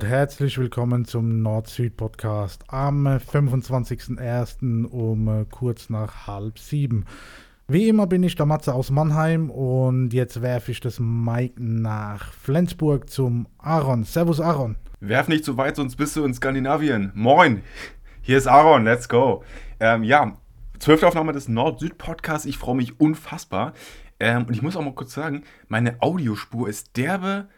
und herzlich willkommen zum Nord-Süd-Podcast am 25.01. um äh, kurz nach halb sieben. Wie immer bin ich der Matze aus Mannheim und jetzt werfe ich das Mike nach Flensburg zum Aaron. Servus Aaron. Werf nicht zu weit, sonst bist du in Skandinavien. Moin, hier ist Aaron, let's go. Ähm, ja, zwölfte Aufnahme des Nord-Süd-Podcasts. Ich freue mich unfassbar. Ähm, und ich muss auch mal kurz sagen, meine Audiospur ist derbe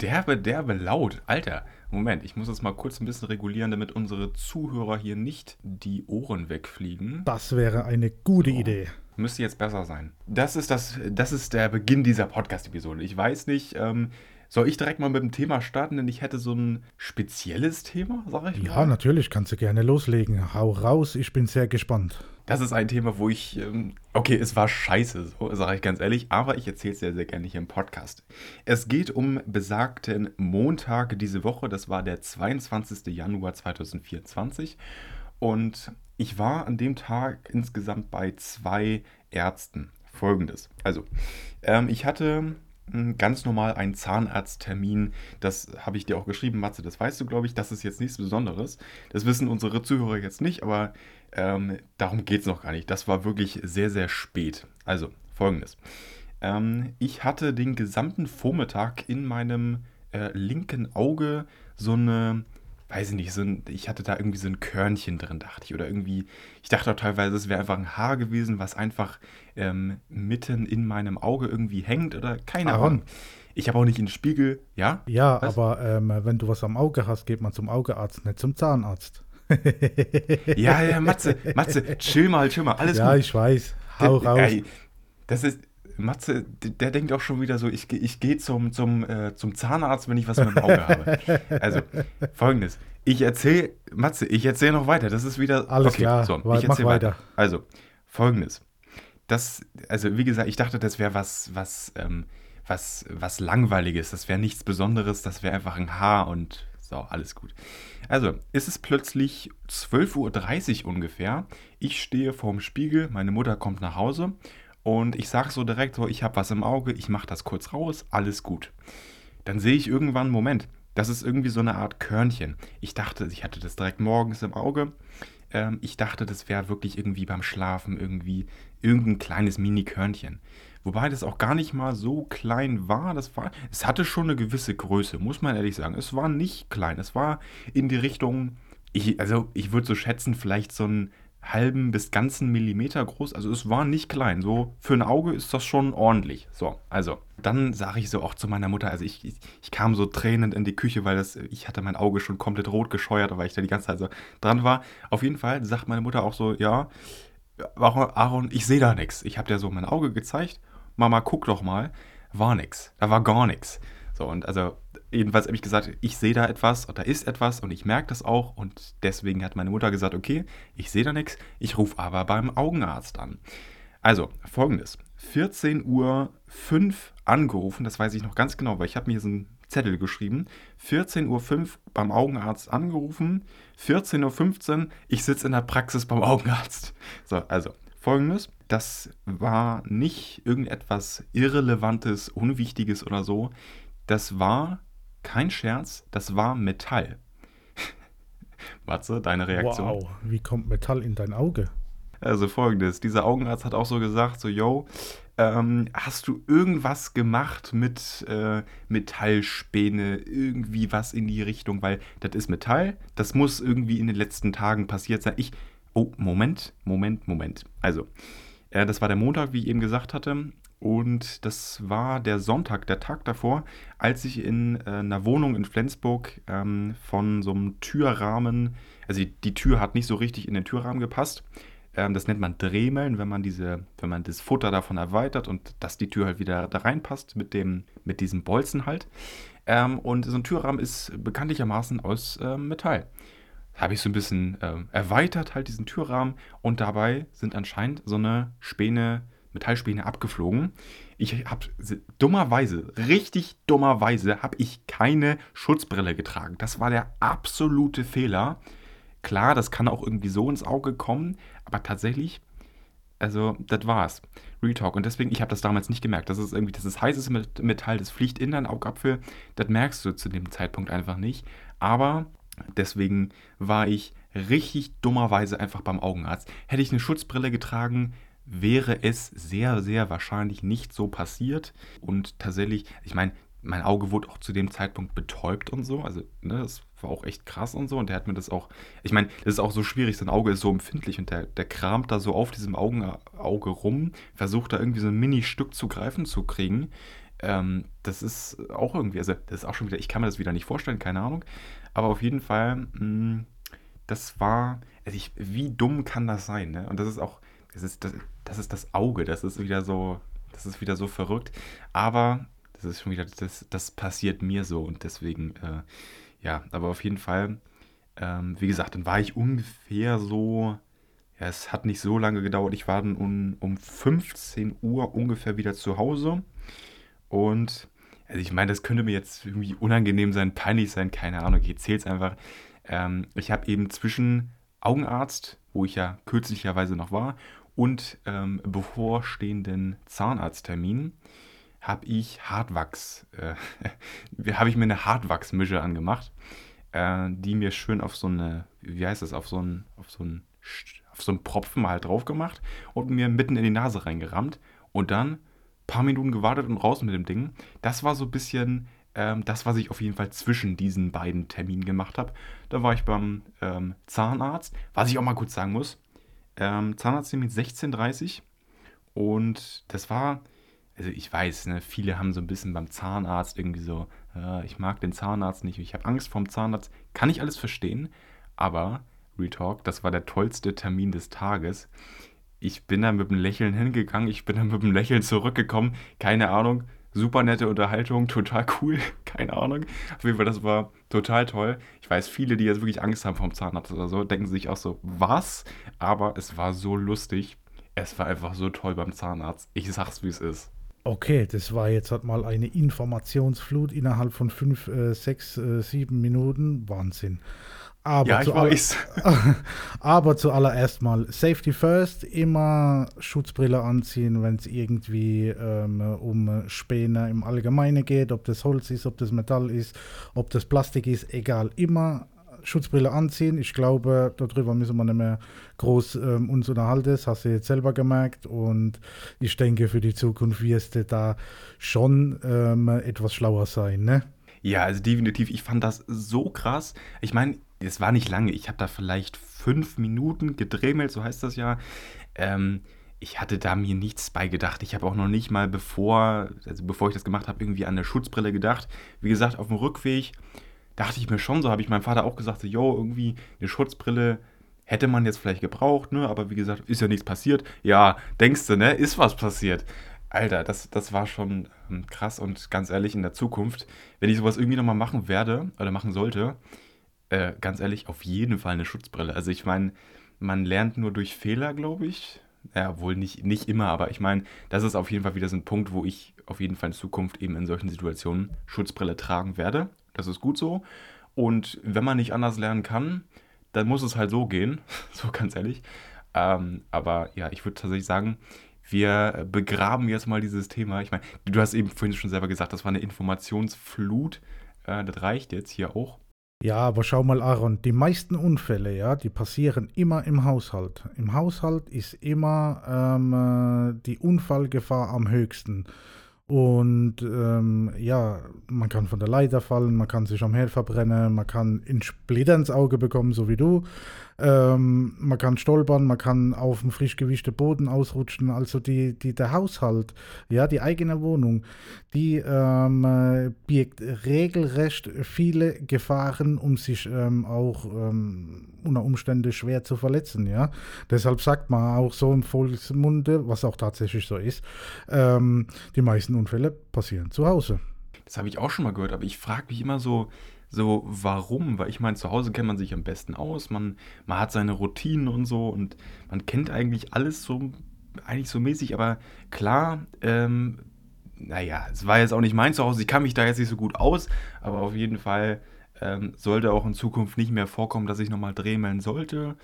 derbe, derbe laut. Alter, Moment, ich muss das mal kurz ein bisschen regulieren, damit unsere Zuhörer hier nicht die Ohren wegfliegen. Das wäre eine gute so. Idee. Müsste jetzt besser sein. Das ist, das, das ist der Beginn dieser Podcast-Episode. Ich weiß nicht, ähm, soll ich direkt mal mit dem Thema starten, denn ich hätte so ein spezielles Thema, sag ich Ja, mal. natürlich, kannst du gerne loslegen. Hau raus, ich bin sehr gespannt. Das ist ein Thema, wo ich, ähm, okay, es war scheiße, so sage ich ganz ehrlich, aber ich erzähle es sehr, sehr gerne hier im Podcast. Es geht um besagten Montag diese Woche, das war der 22. Januar 2024 und ich war an dem Tag insgesamt bei zwei Ärzten. Folgendes, also ähm, ich hatte ganz normal einen Zahnarzttermin. Das habe ich dir auch geschrieben, Matze, das weißt du, glaube ich. Das ist jetzt nichts Besonderes. Das wissen unsere Zuhörer jetzt nicht, aber ähm, darum geht es noch gar nicht. Das war wirklich sehr, sehr spät. Also, folgendes. Ähm, ich hatte den gesamten Vormittag in meinem äh, linken Auge so eine, weiß ich nicht, so ein, ich hatte da irgendwie so ein Körnchen drin, dachte ich. Oder irgendwie, ich dachte auch teilweise, es wäre einfach ein Haar gewesen, was einfach ähm, mitten in meinem Auge irgendwie hängt oder keine Ahnung. Ich habe auch nicht in den Spiegel, ja? Ja, was? aber ähm, wenn du was am Auge hast, geht man zum Augearzt, nicht zum Zahnarzt ja, ja, Matze, Matze, chill mal, chill mal, alles ja, gut. Ja, ich weiß. Hau der, raus. Ey, das ist, Matze, der denkt auch schon wieder so, ich, ich gehe zum, zum, äh, zum Zahnarzt, wenn ich was mit dem Auge habe. Also, folgendes. Ich erzähle, Matze, ich erzähle noch weiter. Das ist wieder. Alles okay, klar, so, ich erzähle weiter. weiter. Also, folgendes. Das, also, wie gesagt, ich dachte, das wäre was, was, ähm, was, was Langweiliges. Das wäre nichts Besonderes. Das wäre einfach ein Haar und so, alles gut. Also, ist es plötzlich 12.30 Uhr ungefähr. Ich stehe vorm Spiegel, meine Mutter kommt nach Hause und ich sage so direkt so, ich habe was im Auge, ich mache das kurz raus, alles gut. Dann sehe ich irgendwann, Moment, das ist irgendwie so eine Art Körnchen. Ich dachte, ich hatte das direkt morgens im Auge. Ähm, ich dachte, das wäre wirklich irgendwie beim Schlafen irgendwie irgendein kleines Mini-Körnchen. Wobei das auch gar nicht mal so klein war. Das war, es hatte schon eine gewisse Größe, muss man ehrlich sagen. Es war nicht klein. Es war in die Richtung, ich, also ich würde so schätzen, vielleicht so einen halben bis ganzen Millimeter groß. Also es war nicht klein. So für ein Auge ist das schon ordentlich. So, also dann sage ich so auch zu meiner Mutter, also ich, ich, ich, kam so tränend in die Küche, weil das, ich hatte mein Auge schon komplett rot gescheuert, weil ich da die ganze Zeit so dran war. Auf jeden Fall sagt meine Mutter auch so, ja, Aaron, ich sehe da nichts. Ich habe dir so mein Auge gezeigt Mama, guck doch mal, war nix. Da war gar nichts. So, und also, jedenfalls habe ich gesagt, ich sehe da etwas, da ist etwas und ich merke das auch. Und deswegen hat meine Mutter gesagt, okay, ich sehe da nichts, ich rufe aber beim Augenarzt an. Also, folgendes. 14.05 Uhr angerufen, das weiß ich noch ganz genau, weil ich habe mir so einen Zettel geschrieben. 14.05 Uhr beim Augenarzt angerufen. 14.15 Uhr, ich sitze in der Praxis beim Augenarzt. So, also folgendes. Das war nicht irgendetwas Irrelevantes, Unwichtiges oder so. Das war kein Scherz, das war Metall. Matze, deine Reaktion? Wow, wie kommt Metall in dein Auge? Also folgendes, dieser Augenarzt hat auch so gesagt, so, yo, ähm, hast du irgendwas gemacht mit äh, Metallspäne, irgendwie was in die Richtung, weil das ist Metall, das muss irgendwie in den letzten Tagen passiert sein. Ich, Oh, Moment, Moment, Moment. Also, äh, das war der Montag, wie ich eben gesagt hatte. Und das war der Sonntag, der Tag davor, als ich in äh, einer Wohnung in Flensburg ähm, von so einem Türrahmen, also die, die, Tür hat nicht so richtig in den Türrahmen gepasst. Ähm, das nennt man Dremeln, wenn man diese, wenn man das Futter davon erweitert und dass die Tür halt wieder da reinpasst mit dem, mit diesem Bolzen halt. Ähm, und so ein Türrahmen ist bekanntlichermaßen aus äh, Metall habe ich so ein bisschen äh, erweitert, halt diesen Türrahmen. Und dabei sind anscheinend so eine Späne, Metallspäne abgeflogen. Ich habe dummerweise, richtig dummerweise, habe ich keine Schutzbrille getragen. Das war der absolute Fehler. Klar, das kann auch irgendwie so ins Auge kommen, aber tatsächlich Also, das war's. Real Talk. Und deswegen, ich habe das damals nicht gemerkt. Das ist irgendwie, das ist heißes Metall, das fliegt in deinen Augapfel. Das merkst du zu dem Zeitpunkt einfach nicht. Aber deswegen war ich richtig dummerweise einfach beim Augenarzt. Hätte ich eine Schutzbrille getragen, wäre es sehr, sehr wahrscheinlich nicht so passiert. Und tatsächlich, ich meine, mein Auge wurde auch zu dem Zeitpunkt betäubt und so. Also, ne, das war auch echt krass und so. Und der hat mir das auch. Ich meine, das ist auch so schwierig, sein Auge ist so empfindlich und der, der kramt da so auf diesem Augen, Auge rum, versucht da irgendwie so ein Mini-Stück zu greifen zu kriegen. Ähm, das ist auch irgendwie, also, das ist auch schon wieder, ich kann mir das wieder nicht vorstellen, keine Ahnung. Aber auf jeden Fall, mh, hm, das war, also ich, wie dumm kann das sein, ne? Und das ist auch, das ist das, das ist das Auge, das ist wieder so, das ist wieder so verrückt. Aber das ist schon wieder, das, das passiert mir so und deswegen, äh, ja, aber auf jeden Fall, ähm, wie gesagt, dann war ich ungefähr so, ja, es hat nicht so lange gedauert. Ich war dann um, um 15 Uhr ungefähr wieder zu Hause und also ich meine, das könnte mir jetzt irgendwie unangenehm sein, peinlich sein, keine Ahnung, ich erzähle es einfach. Ähm, ich habe eben zwischen Augenarzt, wo ich ja kürzlicherweise noch war, und ähm, bevorstehenden Zahnarzttermin habe ich Hartwachs, äh, habe ich mir eine Hartwachsmische angemacht, äh, die mir schön auf so eine, wie heißt das, auf so einen, auf so einen, auf so einen Propfen mal halt drauf gemacht und mir mitten in die Nase reingerammt und dann paar Minuten gewartet und raus mit dem Ding. Das war so ein bisschen ähm, das, was ich auf jeden Fall zwischen diesen beiden Terminen gemacht habe. Da war ich beim ähm, Zahnarzt, was ich auch mal kurz sagen muss. Ähm, Zahnarzttermin 16.30 und das war also ich weiß, ne, viele haben so ein bisschen beim Zahnarzt irgendwie so, äh, ich mag den Zahnarzt nicht, ich habe Angst vorm Zahnarzt. Kann ich alles verstehen, aber Real Talk, das war der tollste Termin des Tages. Ich bin da mit einem Lächeln hingegangen, ich bin da mit einem Lächeln zurückgekommen, keine Ahnung, super nette Unterhaltung, total cool, keine Ahnung. Auf jeden Fall, das war total toll. Ich weiß, viele, die jetzt wirklich Angst haben vom Zahnarzt oder so, denken sich auch so, was? Aber es war so lustig. Es war einfach so toll beim Zahnarzt. Ich sag's, wie es ist. Okay, das war jetzt halt mal eine Informationsflut innerhalb von fünf, äh, sechs, äh, sieben Minuten. Wahnsinn. Aber, ja, ich weiß. aber zuallererst mal Safety First, immer Schutzbrille anziehen, wenn es irgendwie ähm, um Späne im Allgemeinen geht, ob das Holz ist, ob das Metall ist, ob das Plastik ist, egal, immer Schutzbrille anziehen. Ich glaube, darüber müssen wir nicht mehr groß ähm, uns unterhalten. Das hast du jetzt selber gemerkt. Und ich denke, für die Zukunft wirst du da schon ähm, etwas schlauer sein, ne? Ja, also definitiv. Ich fand das so krass. Ich meine, es war nicht lange. Ich habe da vielleicht fünf Minuten gedremelt, so heißt das ja. Ähm, ich hatte da mir nichts bei gedacht. Ich habe auch noch nicht mal bevor, also bevor ich das gemacht habe, irgendwie an eine Schutzbrille gedacht. Wie gesagt, auf dem Rückweg dachte ich mir schon, so habe ich meinem Vater auch gesagt, so, yo, irgendwie eine Schutzbrille hätte man jetzt vielleicht gebraucht, ne? Aber wie gesagt, ist ja nichts passiert. Ja, denkst du, ne? Ist was passiert. Alter, das, das war schon ähm, krass und ganz ehrlich, in der Zukunft, wenn ich sowas irgendwie nochmal machen werde oder machen sollte, äh, ganz ehrlich, auf jeden Fall eine Schutzbrille. Also ich meine, man lernt nur durch Fehler, glaube ich. Ja, wohl nicht, nicht immer, aber ich meine, das ist auf jeden Fall wieder so ein Punkt, wo ich auf jeden Fall in Zukunft eben in solchen Situationen Schutzbrille tragen werde. Das ist gut so. Und wenn man nicht anders lernen kann, dann muss es halt so gehen. so ganz ehrlich. Ähm, aber ja, ich würde tatsächlich sagen, wir begraben jetzt mal dieses Thema. Ich meine, du hast eben vorhin schon selber gesagt, das war eine Informationsflut. Äh, das reicht jetzt hier auch. Ja, aber schau mal, Aaron, die meisten Unfälle, ja, die passieren immer im Haushalt. Im Haushalt ist immer ähm, äh, die Unfallgefahr am höchsten. Und ähm, ja, man kann von der Leiter fallen, man kann sich am Herd verbrennen, man kann in Splitter ins Auge bekommen, so wie du. Ähm, man kann stolpern, man kann auf dem frisch gewischten Boden ausrutschen. Also die, die, der Haushalt, ja, die eigene Wohnung, die ähm, birgt regelrecht viele Gefahren, um sich ähm, auch ähm, unter Umständen schwer zu verletzen. Ja? Deshalb sagt man auch so im Volksmunde, was auch tatsächlich so ist, ähm, die meisten Unfälle passieren zu Hause. Das habe ich auch schon mal gehört, aber ich frage mich immer so, so, warum? Weil ich meine, zu Hause kennt man sich am besten aus, man, man hat seine Routinen und so und man kennt eigentlich alles so, eigentlich so mäßig, aber klar, ähm, naja, es war jetzt auch nicht mein Zuhause, ich kann mich da jetzt nicht so gut aus, aber auf jeden Fall ähm, sollte auch in Zukunft nicht mehr vorkommen, dass ich nochmal drehmeln sollte.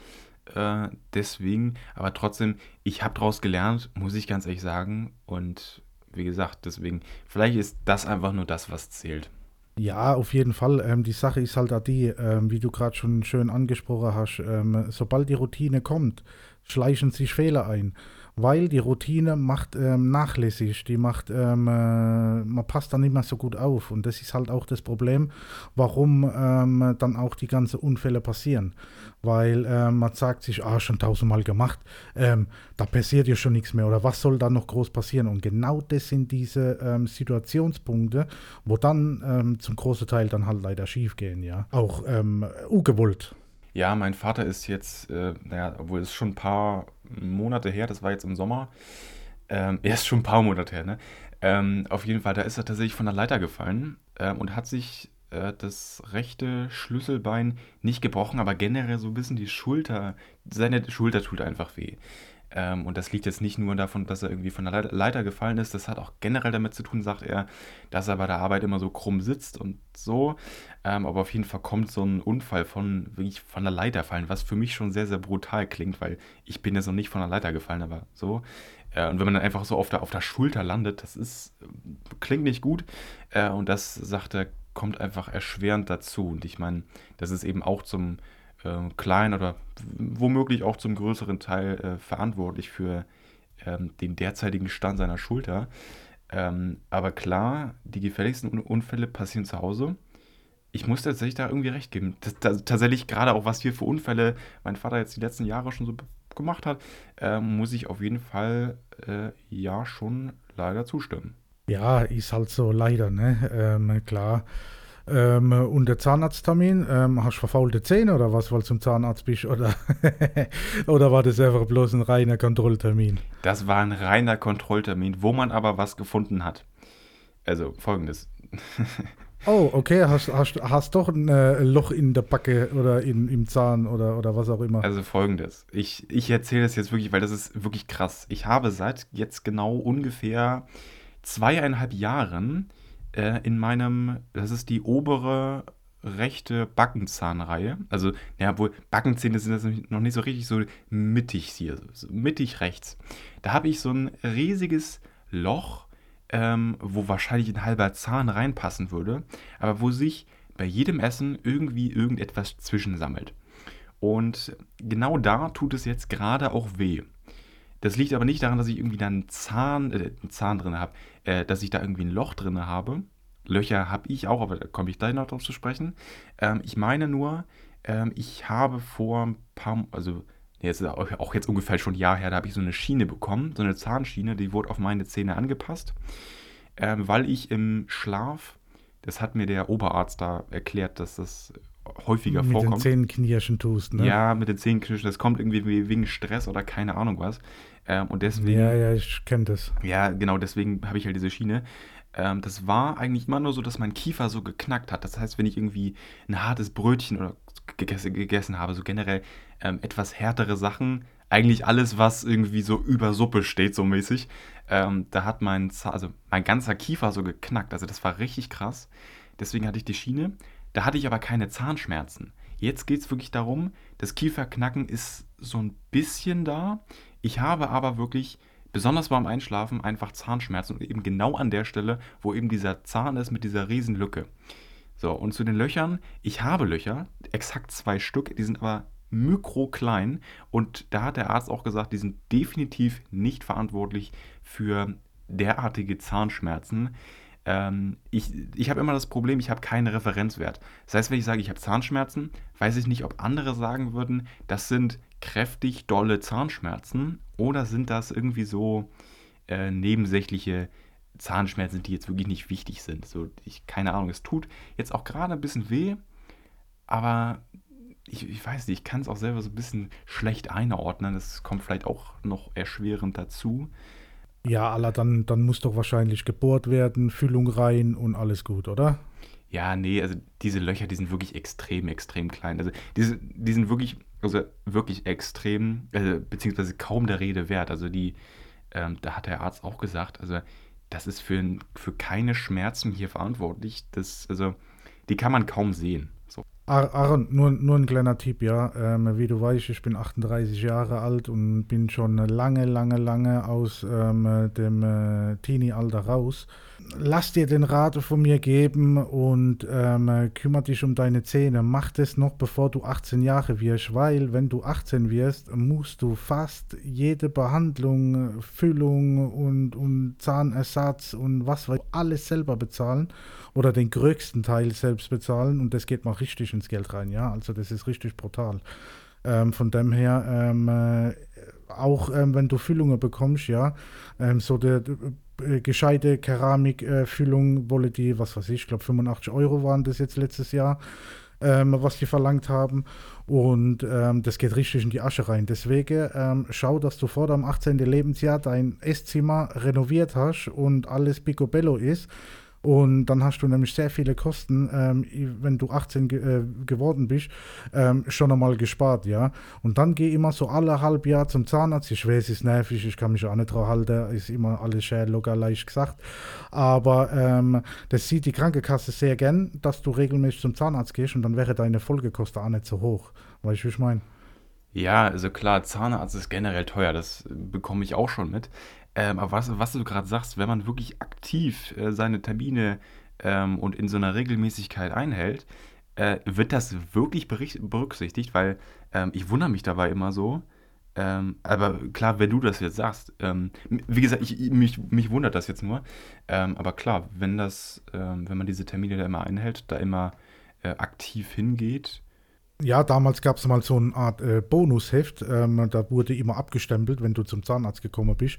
Äh, deswegen, aber trotzdem, ich habe daraus gelernt, muss ich ganz ehrlich sagen. Und wie gesagt, deswegen, vielleicht ist das einfach nur das, was zählt. Ja, auf jeden Fall. Ähm, die Sache ist halt auch die, ähm, wie du gerade schon schön angesprochen hast, ähm, sobald die Routine kommt, schleichen sich Fehler ein weil die Routine macht ähm, nachlässig, die macht, ähm, äh, man passt dann nicht mehr so gut auf. Und das ist halt auch das Problem, warum ähm, dann auch die ganzen Unfälle passieren, weil ähm, man sagt sich, ah, schon tausendmal gemacht, ähm, da passiert ja schon nichts mehr. Oder was soll da noch groß passieren? Und genau das sind diese ähm, Situationspunkte, wo dann zum großen Teil dann halt leider schief gehen, ja, auch ungewollt. Ja, mein Vater ist jetzt, äh, naja, obwohl es schon ein paar Monate her, das war jetzt im Sommer, ähm, er ist schon ein paar Monate her, ne? Ähm, auf jeden Fall, da ist er tatsächlich von der Leiter gefallen ähm, und hat sich äh, das rechte Schlüsselbein nicht gebrochen, aber generell so ein bisschen die Schulter, seine Schulter tut einfach weh. Ähm, und das liegt jetzt nicht nur davon, dass er irgendwie von der Leiter gefallen ist, das hat auch generell damit zu tun, sagt er, dass er bei der Arbeit immer so krumm sitzt und so. Ähm, aber auf jeden Fall kommt so ein Unfall von wirklich von der Leiter fallen, was für mich schon sehr, sehr brutal klingt, weil ich bin jetzt noch nicht von der Leiter gefallen, aber so. Äh, und wenn man dann einfach so auf der, auf der Schulter landet, das ist, klingt nicht gut. Äh, und das, sagt er, kommt einfach erschwerend dazu. Und ich meine, das ist eben auch zum äh, kleinen oder womöglich auch zum größeren Teil äh, verantwortlich für ähm, den derzeitigen Stand seiner Schulter. Ähm, aber klar, die gefährlichsten Unfälle passieren zu Hause. Ich muss tatsächlich da irgendwie recht geben. Das, das, tatsächlich gerade auch, was hier für Unfälle mein Vater jetzt die letzten Jahre schon so gemacht hat, äh, muss ich auf jeden Fall äh, ja schon leider zustimmen. Ja, ist halt so leider, ne? Ähm, klar. Ähm, und der Zahnarzttermin, ähm, hast du verfaulte Zähne oder was, weil du zum Zahnarzt bist? Oder, oder war das einfach bloß ein reiner Kontrolltermin? Das war ein reiner Kontrolltermin, wo man aber was gefunden hat. Also folgendes. oh, okay, hast, hast, hast doch ein äh, Loch in der Backe oder in, im Zahn oder, oder was auch immer. Also folgendes. Ich, ich erzähle das jetzt wirklich, weil das ist wirklich krass. Ich habe seit jetzt genau ungefähr zweieinhalb Jahren äh, in meinem, das ist die obere rechte Backenzahnreihe. Also, ja, wohl Backenzähne sind das noch nicht so richtig so mittig hier, so mittig rechts. Da habe ich so ein riesiges Loch, ähm, wo wahrscheinlich ein halber Zahn reinpassen würde, aber wo sich bei jedem Essen irgendwie irgendetwas zwischensammelt. Und genau da tut es jetzt gerade auch weh. Das liegt aber nicht daran, dass ich irgendwie da einen Zahn, äh, einen Zahn drin habe, äh, dass ich da irgendwie ein Loch drin habe. Löcher habe ich auch, aber da komme ich gleich noch drauf zu sprechen. Ähm, ich meine nur, ähm, ich habe vor ein paar, also jetzt auch jetzt ungefähr schon ein Jahr her, da habe ich so eine Schiene bekommen, so eine Zahnschiene, die wurde auf meine Zähne angepasst, ähm, weil ich im Schlaf, das hat mir der Oberarzt da erklärt, dass das häufiger mit vorkommt. Mit den Zähnenknirschen tust, ne? Ja, mit den Zähnenknirschen, das kommt irgendwie wegen Stress oder keine Ahnung was. Ähm, und deswegen. Ja, ja, ich kenne das. Ja, genau, deswegen habe ich halt diese Schiene. Ähm, das war eigentlich immer nur so, dass mein Kiefer so geknackt hat. Das heißt, wenn ich irgendwie ein hartes Brötchen oder gegessen, gegessen habe, so generell ähm, etwas härtere Sachen, eigentlich alles, was irgendwie so über Suppe steht, so mäßig, ähm, da hat mein, also mein ganzer Kiefer so geknackt. Also das war richtig krass. Deswegen hatte ich die Schiene. Da hatte ich aber keine Zahnschmerzen. Jetzt geht es wirklich darum, das Kieferknacken ist so ein bisschen da. Ich habe aber wirklich, besonders beim Einschlafen, einfach Zahnschmerzen und eben genau an der Stelle, wo eben dieser Zahn ist mit dieser riesen Lücke. So, und zu den Löchern, ich habe Löcher, exakt zwei Stück, die sind aber mikroklein und da hat der Arzt auch gesagt, die sind definitiv nicht verantwortlich für derartige Zahnschmerzen. Ähm, ich ich habe immer das Problem, ich habe keinen Referenzwert. Das heißt, wenn ich sage, ich habe Zahnschmerzen, weiß ich nicht, ob andere sagen würden, das sind kräftig dolle Zahnschmerzen oder sind das irgendwie so äh, nebensächliche Zahnschmerzen, die jetzt wirklich nicht wichtig sind. So, ich, keine Ahnung, es tut jetzt auch gerade ein bisschen weh, aber ich, ich weiß nicht, ich kann es auch selber so ein bisschen schlecht einordnen. Das kommt vielleicht auch noch erschwerend dazu. Ja, aller, dann, dann muss doch wahrscheinlich gebohrt werden, Füllung rein und alles gut, oder? Ja, nee, also diese Löcher, die sind wirklich extrem, extrem klein. Also diese, die sind wirklich, also wirklich extrem, äh, beziehungsweise kaum der Rede wert. Also die, ähm, da hat der Arzt auch gesagt, also das ist für, für keine Schmerzen hier verantwortlich. Das, also die kann man kaum sehen. Aaron, nur, nur ein kleiner Tipp, ja. Ähm, wie du weißt, ich bin 38 Jahre alt und bin schon lange, lange, lange aus ähm, dem äh, Teenie-Alter raus lass dir den Rat von mir geben und ähm, kümmere dich um deine Zähne. Mach das noch, bevor du 18 Jahre wirst, weil wenn du 18 wirst, musst du fast jede Behandlung, Füllung und, und Zahnersatz und was weiß alles selber bezahlen oder den größten Teil selbst bezahlen und das geht mal richtig ins Geld rein, ja. Also das ist richtig brutal. Ähm, von dem her, ähm, äh, auch ähm, wenn du Füllungen bekommst, ja, ähm, so der äh, gescheite Keramikfüllung wolle die, was weiß ich, ich glaube 85 Euro waren das jetzt letztes Jahr, ähm, was die verlangt haben. Und ähm, das geht richtig in die Asche rein. Deswegen ähm, schau, dass du vor deinem 18. Lebensjahr dein Esszimmer renoviert hast und alles picobello ist und dann hast du nämlich sehr viele Kosten, ähm, wenn du 18 ge äh, geworden bist, ähm, schon einmal gespart, ja. Und dann geh immer so alle halb Jahr zum Zahnarzt. Ich weiß, es ist nervig, ich kann mich auch nicht dran halten, ist immer alles schön locker leicht gesagt. Aber ähm, das sieht die Krankenkasse sehr gern, dass du regelmäßig zum Zahnarzt gehst und dann wäre deine Folgekosten auch nicht so hoch. Weißt du, wie ich meine? Ja, also klar, Zahnarzt ist generell teuer, das bekomme ich auch schon mit. Ähm, aber was, was du gerade sagst, wenn man wirklich aktiv äh, seine Termine ähm, und in so einer Regelmäßigkeit einhält, äh, wird das wirklich berücksichtigt, weil ähm, ich wundere mich dabei immer so. Ähm, aber klar, wenn du das jetzt sagst, ähm, wie gesagt, ich, mich, mich wundert das jetzt nur. Ähm, aber klar, wenn das, wenn man diese Termine da immer einhält, da immer äh, aktiv hingeht, ja, damals gab es mal so eine Art äh, Bonusheft. Ähm, da wurde immer abgestempelt, wenn du zum Zahnarzt gekommen bist.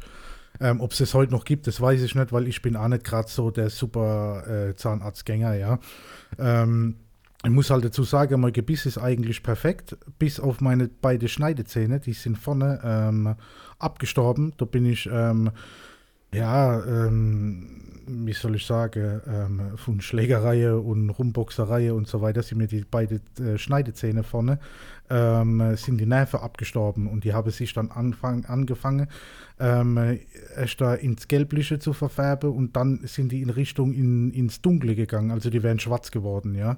Ähm, Ob es es heute noch gibt, das weiß ich nicht, weil ich bin auch nicht gerade so der super äh, Zahnarztgänger, ja. Ähm, ich muss halt dazu sagen, mein Gebiss ist eigentlich perfekt, bis auf meine beiden Schneidezähne, die sind vorne ähm, abgestorben. Da bin ich ähm, ja, ähm, wie soll ich sagen, ähm, von Schlägerei und Rumboxerei und so weiter sind mir die beiden äh, Schneidezähne vorne, ähm, sind die Nerven abgestorben und die haben sich dann anfang, angefangen, ähm, erst da ins Gelbliche zu verfärben und dann sind die in Richtung in, ins Dunkle gegangen, also die wären schwarz geworden, ja.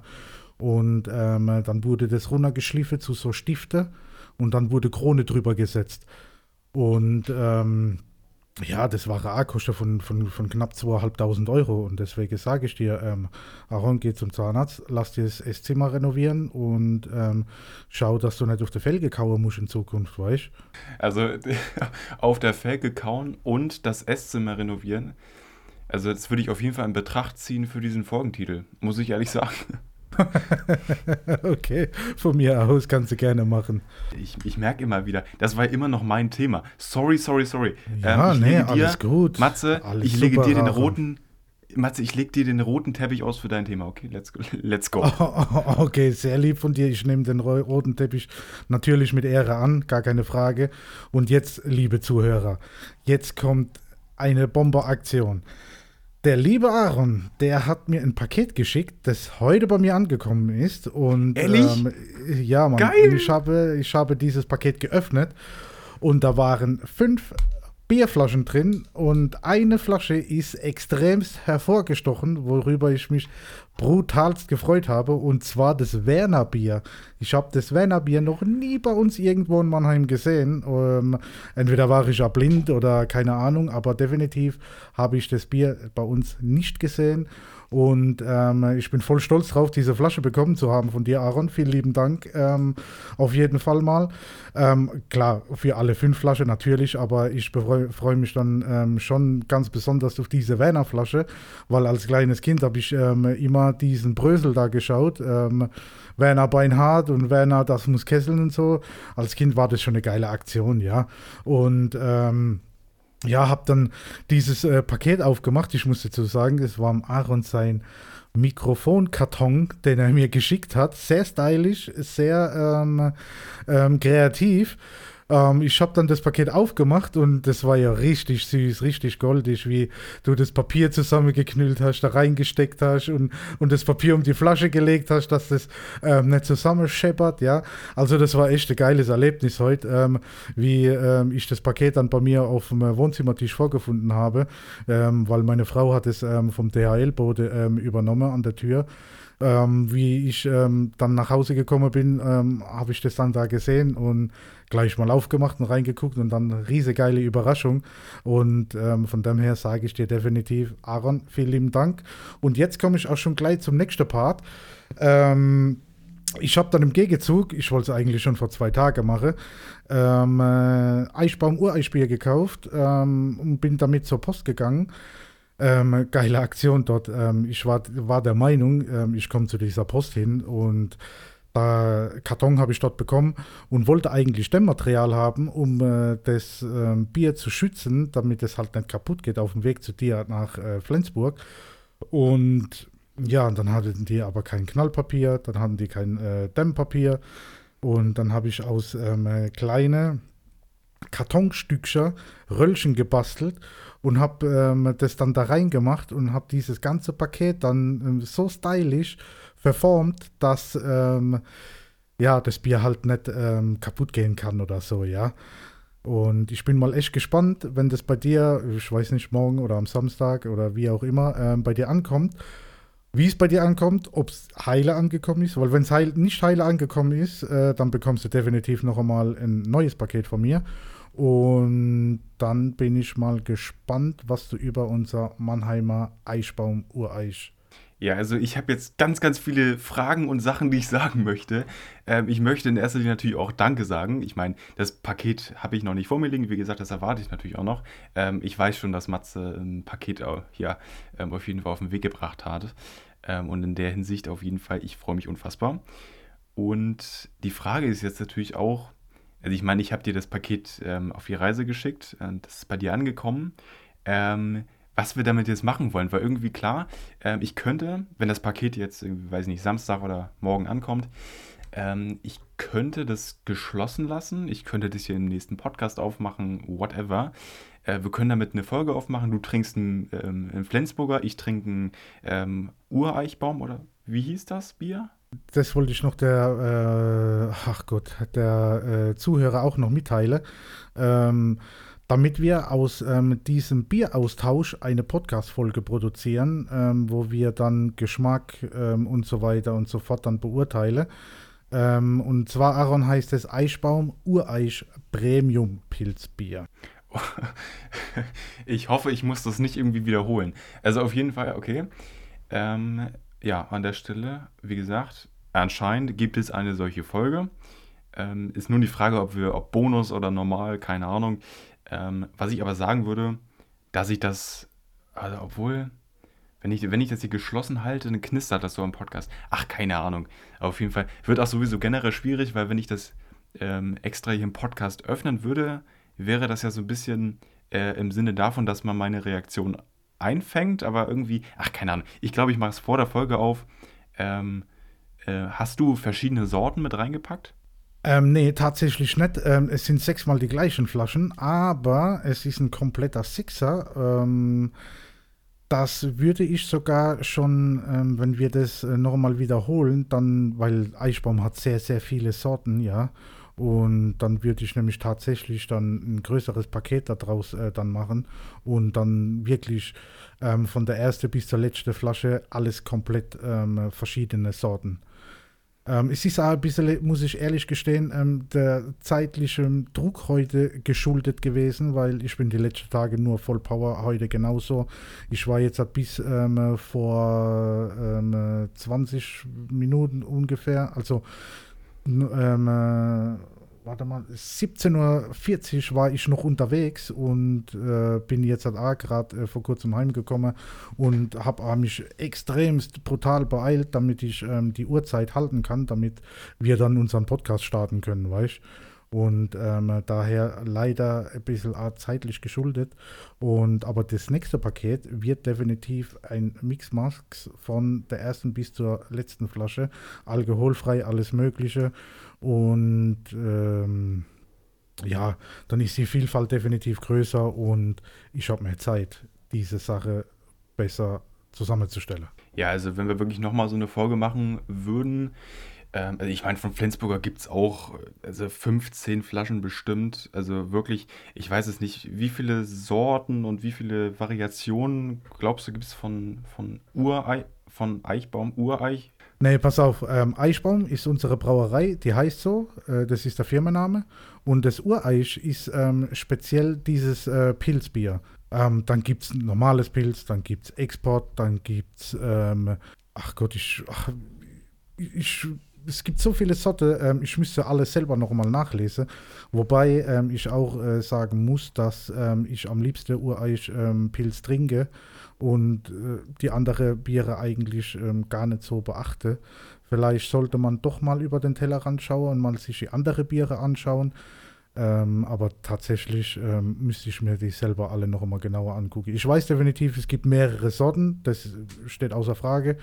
Und ähm, dann wurde das runtergeschliffen zu so Stifte und dann wurde Krone drüber gesetzt. Und ähm, ja, das war eine Kosten von, von, von knapp 2.500 Euro und deswegen sage ich dir, ähm, Aaron, geh zum Zahnarzt, lass dir das Esszimmer renovieren und ähm, schau, dass du nicht auf der Felge kauen musst in Zukunft, weißt Also auf der Felge kauen und das Esszimmer renovieren, also das würde ich auf jeden Fall in Betracht ziehen für diesen Folgentitel, muss ich ehrlich sagen. okay, von mir aus kannst du gerne machen. Ich, ich merke immer wieder, das war immer noch mein Thema. Sorry, sorry, sorry. Ja, ähm, nee, dir, alles gut. Matze, alles ich lege dir den roten, Matze, ich lege dir den roten Teppich aus für dein Thema. Okay, let's go. Let's go. Oh, okay, sehr lieb von dir. Ich nehme den roten Teppich natürlich mit Ehre an, gar keine Frage. Und jetzt, liebe Zuhörer, jetzt kommt eine Bomberaktion. Der liebe Aaron, der hat mir ein Paket geschickt, das heute bei mir angekommen ist. Und Ehrlich? Ähm, ja, Mann. Geil. Ich habe, ich habe dieses Paket geöffnet und da waren fünf Bierflaschen drin und eine Flasche ist extremst hervorgestochen, worüber ich mich brutalst gefreut habe, und zwar das Werner Bier. Ich habe das Werner Bier noch nie bei uns irgendwo in Mannheim gesehen. Ähm, entweder war ich ja blind oder keine Ahnung, aber definitiv habe ich das Bier bei uns nicht gesehen. Und ähm, ich bin voll stolz drauf, diese Flasche bekommen zu haben von dir, Aaron. Vielen lieben Dank. Ähm, auf jeden Fall mal. Ähm, klar, für alle fünf Flaschen natürlich, aber ich freue mich dann ähm, schon ganz besonders auf diese Werner-Flasche, weil als kleines Kind habe ich ähm, immer diesen Brösel da geschaut. Ähm, Werner Beinhardt und Werner, das muss kesseln und so. Als Kind war das schon eine geile Aktion, ja. Und ähm, ja, habe dann dieses äh, Paket aufgemacht. Ich muss dazu sagen, es war Aaron sein Mikrofonkarton, den er mir geschickt hat. Sehr stylisch, sehr ähm, ähm, kreativ. Ähm, ich habe dann das Paket aufgemacht und das war ja richtig süß, richtig goldig, wie du das Papier zusammengeknüllt hast, da reingesteckt hast und, und das Papier um die Flasche gelegt hast, dass das ähm, nicht zusammenscheppert, ja. Also das war echt ein geiles Erlebnis heute, ähm, wie ähm, ich das Paket dann bei mir auf dem Wohnzimmertisch vorgefunden habe, ähm, weil meine Frau hat es ähm, vom DHL-Bote übernommen an der Tür. Ähm, wie ich ähm, dann nach Hause gekommen bin, ähm, habe ich das dann da gesehen und gleich mal aufgemacht und reingeguckt und dann riesige geile Überraschung. Und ähm, von dem her sage ich dir definitiv, Aaron, vielen lieben Dank. Und jetzt komme ich auch schon gleich zum nächsten Part. Ähm, ich habe dann im Gegenzug, ich wollte es eigentlich schon vor zwei Tagen machen, ähm, äh, Eichbaum Ureichbier gekauft ähm, und bin damit zur Post gegangen. Ähm, geile Aktion dort. Ähm, ich war, war der Meinung, ähm, ich komme zu dieser Post hin und äh, Karton habe ich dort bekommen und wollte eigentlich Dämmmaterial haben, um äh, das äh, Bier zu schützen, damit es halt nicht kaputt geht auf dem Weg zu dir nach äh, Flensburg. Und ja, dann hatten die aber kein Knallpapier, dann hatten die kein äh, Dämmpapier und dann habe ich aus ähm, kleine Kartonstückchen Röllchen gebastelt und habe ähm, das dann da reingemacht und habe dieses ganze Paket dann ähm, so stylisch verformt, dass ähm, ja, das Bier halt nicht ähm, kaputt gehen kann oder so, ja. Und ich bin mal echt gespannt, wenn das bei dir, ich weiß nicht, morgen oder am Samstag oder wie auch immer, ähm, bei dir ankommt, wie es bei dir ankommt, ob es heile angekommen ist, weil wenn es heil, nicht heile angekommen ist, äh, dann bekommst du definitiv noch einmal ein neues Paket von mir. Und dann bin ich mal gespannt, was du über unser Mannheimer Eichbaum Ureich ja, also ich habe jetzt ganz, ganz viele Fragen und Sachen, die ich sagen möchte. Ähm, ich möchte in erster Linie natürlich auch Danke sagen. Ich meine, das Paket habe ich noch nicht vor mir liegen. Wie gesagt, das erwarte ich natürlich auch noch. Ähm, ich weiß schon, dass Matze ein Paket hier ähm, auf jeden Fall auf den Weg gebracht hat. Ähm, und in der Hinsicht auf jeden Fall, ich freue mich unfassbar. Und die Frage ist jetzt natürlich auch, also ich meine, ich habe dir das Paket ähm, auf die Reise geschickt. Und das ist bei dir angekommen. Ähm, was wir damit jetzt machen wollen. Weil irgendwie klar, äh, ich könnte, wenn das Paket jetzt, weiß ich nicht, Samstag oder morgen ankommt, ähm, ich könnte das geschlossen lassen. Ich könnte das hier im nächsten Podcast aufmachen, whatever. Äh, wir können damit eine Folge aufmachen. Du trinkst einen, ähm, einen Flensburger, ich trinke einen ähm, Ureichbaum oder wie hieß das Bier? Das wollte ich noch der, äh, ach Gott, der äh, Zuhörer auch noch mitteilen. Ähm, damit wir aus ähm, diesem Bieraustausch eine Podcast-Folge produzieren, ähm, wo wir dann Geschmack ähm, und so weiter und so fort dann beurteilen. Ähm, und zwar, Aaron, heißt es Eichbaum Ureich Premium Pilzbier. Ich hoffe, ich muss das nicht irgendwie wiederholen. Also auf jeden Fall, okay. Ähm, ja, an der Stelle, wie gesagt, anscheinend gibt es eine solche Folge. Ähm, ist nur die Frage, ob wir, ob Bonus oder normal, keine Ahnung. Ähm, was ich aber sagen würde, dass ich das, also obwohl, wenn ich, wenn ich das hier geschlossen halte, dann knistert das so im Podcast. Ach, keine Ahnung. Aber auf jeden Fall wird auch sowieso generell schwierig, weil wenn ich das ähm, extra hier im Podcast öffnen würde, wäre das ja so ein bisschen äh, im Sinne davon, dass man meine Reaktion einfängt, aber irgendwie, ach, keine Ahnung. Ich glaube, ich mache es vor der Folge auf. Ähm, äh, hast du verschiedene Sorten mit reingepackt? Ähm, nee, tatsächlich nicht. Ähm, es sind sechsmal die gleichen Flaschen, aber es ist ein kompletter Sixer. Ähm, das würde ich sogar schon, ähm, wenn wir das äh, nochmal wiederholen, dann, weil Eichbaum hat sehr, sehr viele Sorten, ja. Und dann würde ich nämlich tatsächlich dann ein größeres Paket daraus äh, dann machen und dann wirklich ähm, von der ersten bis zur letzten Flasche alles komplett ähm, verschiedene Sorten. Ähm, es ist auch ein bisschen, muss ich ehrlich gestehen, ähm, der zeitlichen Druck heute geschuldet gewesen, weil ich bin die letzten Tage nur voll Power, heute genauso. Ich war jetzt bis ähm, vor 20 ähm, Minuten ungefähr, also ähm, äh, warte mal, 17.40 Uhr war ich noch unterwegs und äh, bin jetzt halt auch gerade äh, vor kurzem heimgekommen und habe mich extremst brutal beeilt, damit ich ähm, die Uhrzeit halten kann, damit wir dann unseren Podcast starten können, weißt und ähm, daher leider ein bisschen zeitlich geschuldet. Und aber das nächste Paket wird definitiv ein Mixmax von der ersten bis zur letzten Flasche, alkoholfrei, alles Mögliche. Und ähm, ja, dann ist die Vielfalt definitiv größer und ich habe mehr Zeit, diese Sache besser zusammenzustellen. Ja, also wenn wir wirklich nochmal so eine Folge machen würden, ähm, also ich meine, von Flensburger gibt es auch also 15 Flaschen bestimmt. Also wirklich, ich weiß es nicht, wie viele Sorten und wie viele Variationen glaubst du gibt es von, von von Eichbaum, Ureich? Nee, pass auf, ähm, Eichbaum ist unsere Brauerei, die heißt so, äh, das ist der Firmenname. Und das Ureich ist ähm, speziell dieses äh, Pilzbier. Ähm, dann gibt es normales Pilz, dann gibt es Export, dann gibt es, ähm, ach Gott, ich, ach, ich, es gibt so viele Sorte, ähm, ich müsste alles selber nochmal nachlesen. Wobei ähm, ich auch äh, sagen muss, dass ähm, ich am liebsten Ureich-Pilz trinke und äh, die anderen Biere eigentlich ähm, gar nicht so beachte. Vielleicht sollte man doch mal über den Tellerrand schauen und mal sich die andere Biere anschauen. Ähm, aber tatsächlich ähm, müsste ich mir die selber alle noch einmal genauer angucken. Ich weiß definitiv, es gibt mehrere Sorten, das steht außer Frage.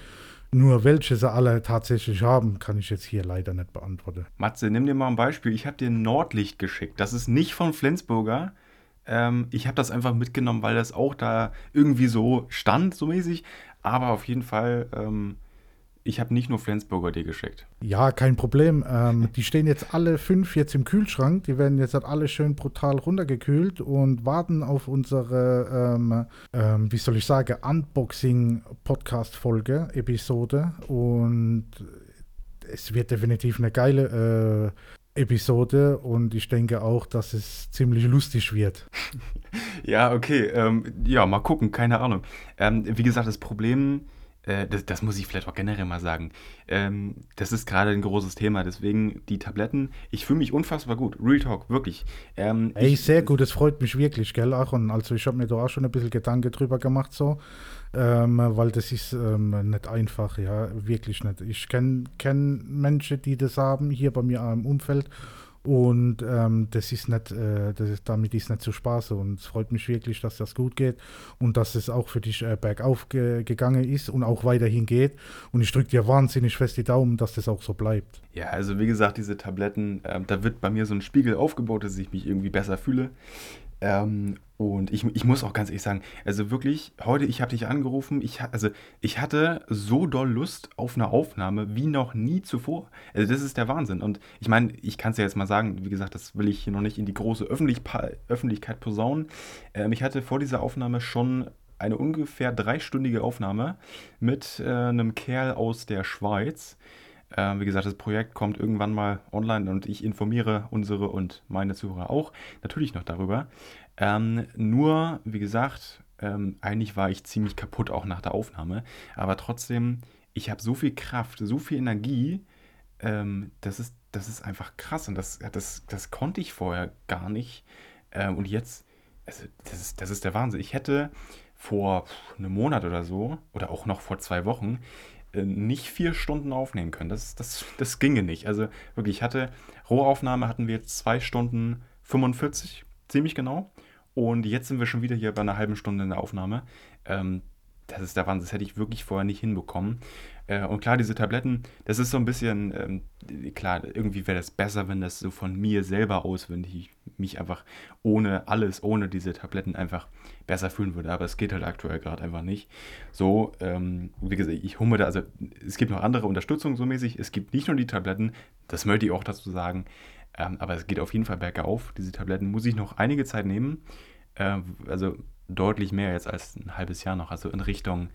Nur welche sie alle tatsächlich haben, kann ich jetzt hier leider nicht beantworten. Matze, nimm dir mal ein Beispiel. Ich habe dir Nordlicht geschickt. Das ist nicht von Flensburger. Ähm, ich habe das einfach mitgenommen, weil das auch da irgendwie so stand, so mäßig. Aber auf jeden Fall ähm, ich habe nicht nur Flensburger dir geschickt. Ja, kein Problem. Ähm, die stehen jetzt alle fünf jetzt im Kühlschrank. Die werden jetzt halt alle schön brutal runtergekühlt und warten auf unsere, ähm, ähm, wie soll ich sagen, Unboxing-Podcast-Folge, Episode. Und es wird definitiv eine geile äh, Episode und ich denke auch, dass es ziemlich lustig wird. ja, okay. Ähm, ja, mal gucken, keine Ahnung. Ähm, wie gesagt, das Problem äh, das, das, muss ich vielleicht auch generell mal sagen. Ähm, das ist gerade ein großes Thema, deswegen die Tabletten. Ich fühle mich unfassbar gut. Real Talk, wirklich. Ähm, Ey, ich, sehr gut, das freut mich wirklich, gell, Aaron? Also, ich habe mir da auch schon ein bisschen Gedanken drüber gemacht, so. Ähm, weil das ist ähm, nicht einfach, ja, wirklich nicht. Ich kenne kenn Menschen, die das haben, hier bei mir im Umfeld. Und ähm, das ist nicht, äh, das ist, damit ist nicht zu Spaß. Und es freut mich wirklich, dass das gut geht und dass es auch für dich äh, bergauf ge gegangen ist und auch weiterhin geht. Und ich drücke dir wahnsinnig fest die Daumen, dass das auch so bleibt. Ja, also wie gesagt, diese Tabletten, äh, da wird bei mir so ein Spiegel aufgebaut, dass ich mich irgendwie besser fühle. Ähm, und ich, ich muss auch ganz ehrlich sagen, also wirklich, heute, ich habe dich angerufen, ich, also ich hatte so doll Lust auf eine Aufnahme wie noch nie zuvor. Also das ist der Wahnsinn. Und ich meine, ich kann es ja jetzt mal sagen, wie gesagt, das will ich hier noch nicht in die große Öffentlich Öffentlichkeit posaunen. Ähm, ich hatte vor dieser Aufnahme schon eine ungefähr dreistündige Aufnahme mit äh, einem Kerl aus der Schweiz. Äh, wie gesagt, das Projekt kommt irgendwann mal online und ich informiere unsere und meine Zuhörer auch natürlich noch darüber. Ähm, nur, wie gesagt, ähm, eigentlich war ich ziemlich kaputt auch nach der Aufnahme, aber trotzdem, ich habe so viel Kraft, so viel Energie, ähm, das, ist, das ist einfach krass und das, das, das konnte ich vorher gar nicht. Ähm, und jetzt, also das, ist, das ist der Wahnsinn. Ich hätte vor einem Monat oder so, oder auch noch vor zwei Wochen, äh, nicht vier Stunden aufnehmen können. Das, das, das ginge nicht. Also wirklich, ich hatte, Rohaufnahme hatten wir jetzt zwei Stunden 45, ziemlich genau. Und jetzt sind wir schon wieder hier bei einer halben Stunde in der Aufnahme. Ähm, das ist der Wahnsinn, das hätte ich wirklich vorher nicht hinbekommen. Äh, und klar, diese Tabletten, das ist so ein bisschen, ähm, klar, irgendwie wäre das besser, wenn das so von mir selber aus, wenn ich mich einfach ohne alles, ohne diese Tabletten einfach besser fühlen würde. Aber es geht halt aktuell gerade einfach nicht. So, ähm, wie gesagt, ich humme da, also es gibt noch andere Unterstützung so mäßig. Es gibt nicht nur die Tabletten, das möchte ich auch dazu sagen. Ähm, aber es geht auf jeden Fall bergauf. Diese Tabletten muss ich noch einige Zeit nehmen. Äh, also deutlich mehr jetzt als ein halbes Jahr noch. Also in Richtung,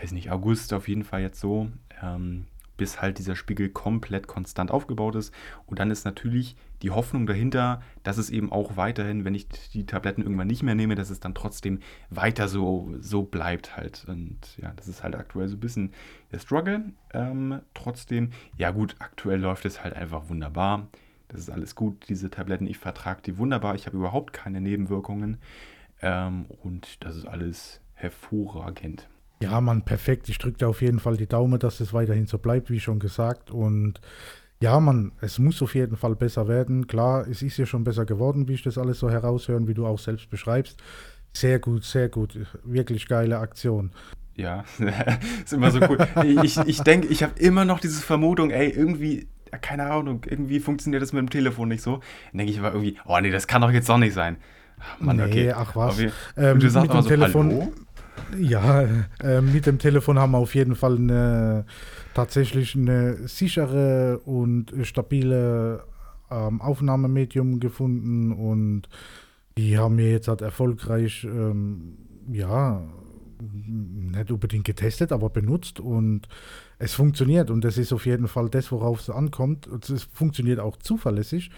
weiß nicht, August auf jeden Fall jetzt so. Ähm, bis halt dieser Spiegel komplett konstant aufgebaut ist. Und dann ist natürlich die Hoffnung dahinter, dass es eben auch weiterhin, wenn ich die Tabletten irgendwann nicht mehr nehme, dass es dann trotzdem weiter so, so bleibt halt. Und ja, das ist halt aktuell so ein bisschen der Struggle. Ähm, trotzdem, ja gut, aktuell läuft es halt einfach wunderbar. Das ist alles gut, diese Tabletten, ich vertrage die wunderbar, ich habe überhaupt keine Nebenwirkungen ähm, und das ist alles hervorragend. Ja, Mann, perfekt. Ich drücke dir auf jeden Fall die Daumen, dass es weiterhin so bleibt, wie schon gesagt. Und ja, Mann, es muss auf jeden Fall besser werden. Klar, es ist ja schon besser geworden, wie ich das alles so heraushöre, wie du auch selbst beschreibst. Sehr gut, sehr gut. Wirklich geile Aktion. Ja, ist immer so cool. ich ich denke, ich habe immer noch diese Vermutung, ey, irgendwie ja, keine Ahnung, irgendwie funktioniert das mit dem Telefon nicht so. Dann denke ich aber irgendwie, oh nee, das kann doch jetzt doch nicht sein. Ach, Mann, nee, okay. ach was. Wir, ähm, du sagst mit dem so, Telefon, Hallo? Ja, äh, mit dem Telefon haben wir auf jeden Fall eine, tatsächlich eine sichere und stabile ähm, Aufnahmemedium gefunden und die haben mir jetzt halt erfolgreich, ähm, ja, nicht unbedingt getestet, aber benutzt und es funktioniert und das ist auf jeden Fall das, worauf es ankommt. Es funktioniert auch zuverlässig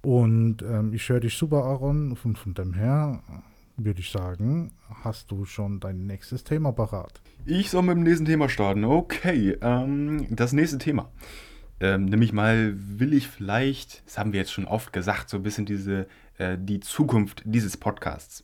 und ähm, ich höre dich super, Aaron. Von, von dem her würde ich sagen, hast du schon dein nächstes Thema parat. Ich soll mit dem nächsten Thema starten. Okay, ähm, das nächste Thema. Ähm, nämlich mal will ich vielleicht, das haben wir jetzt schon oft gesagt, so ein bisschen diese, äh, die Zukunft dieses Podcasts.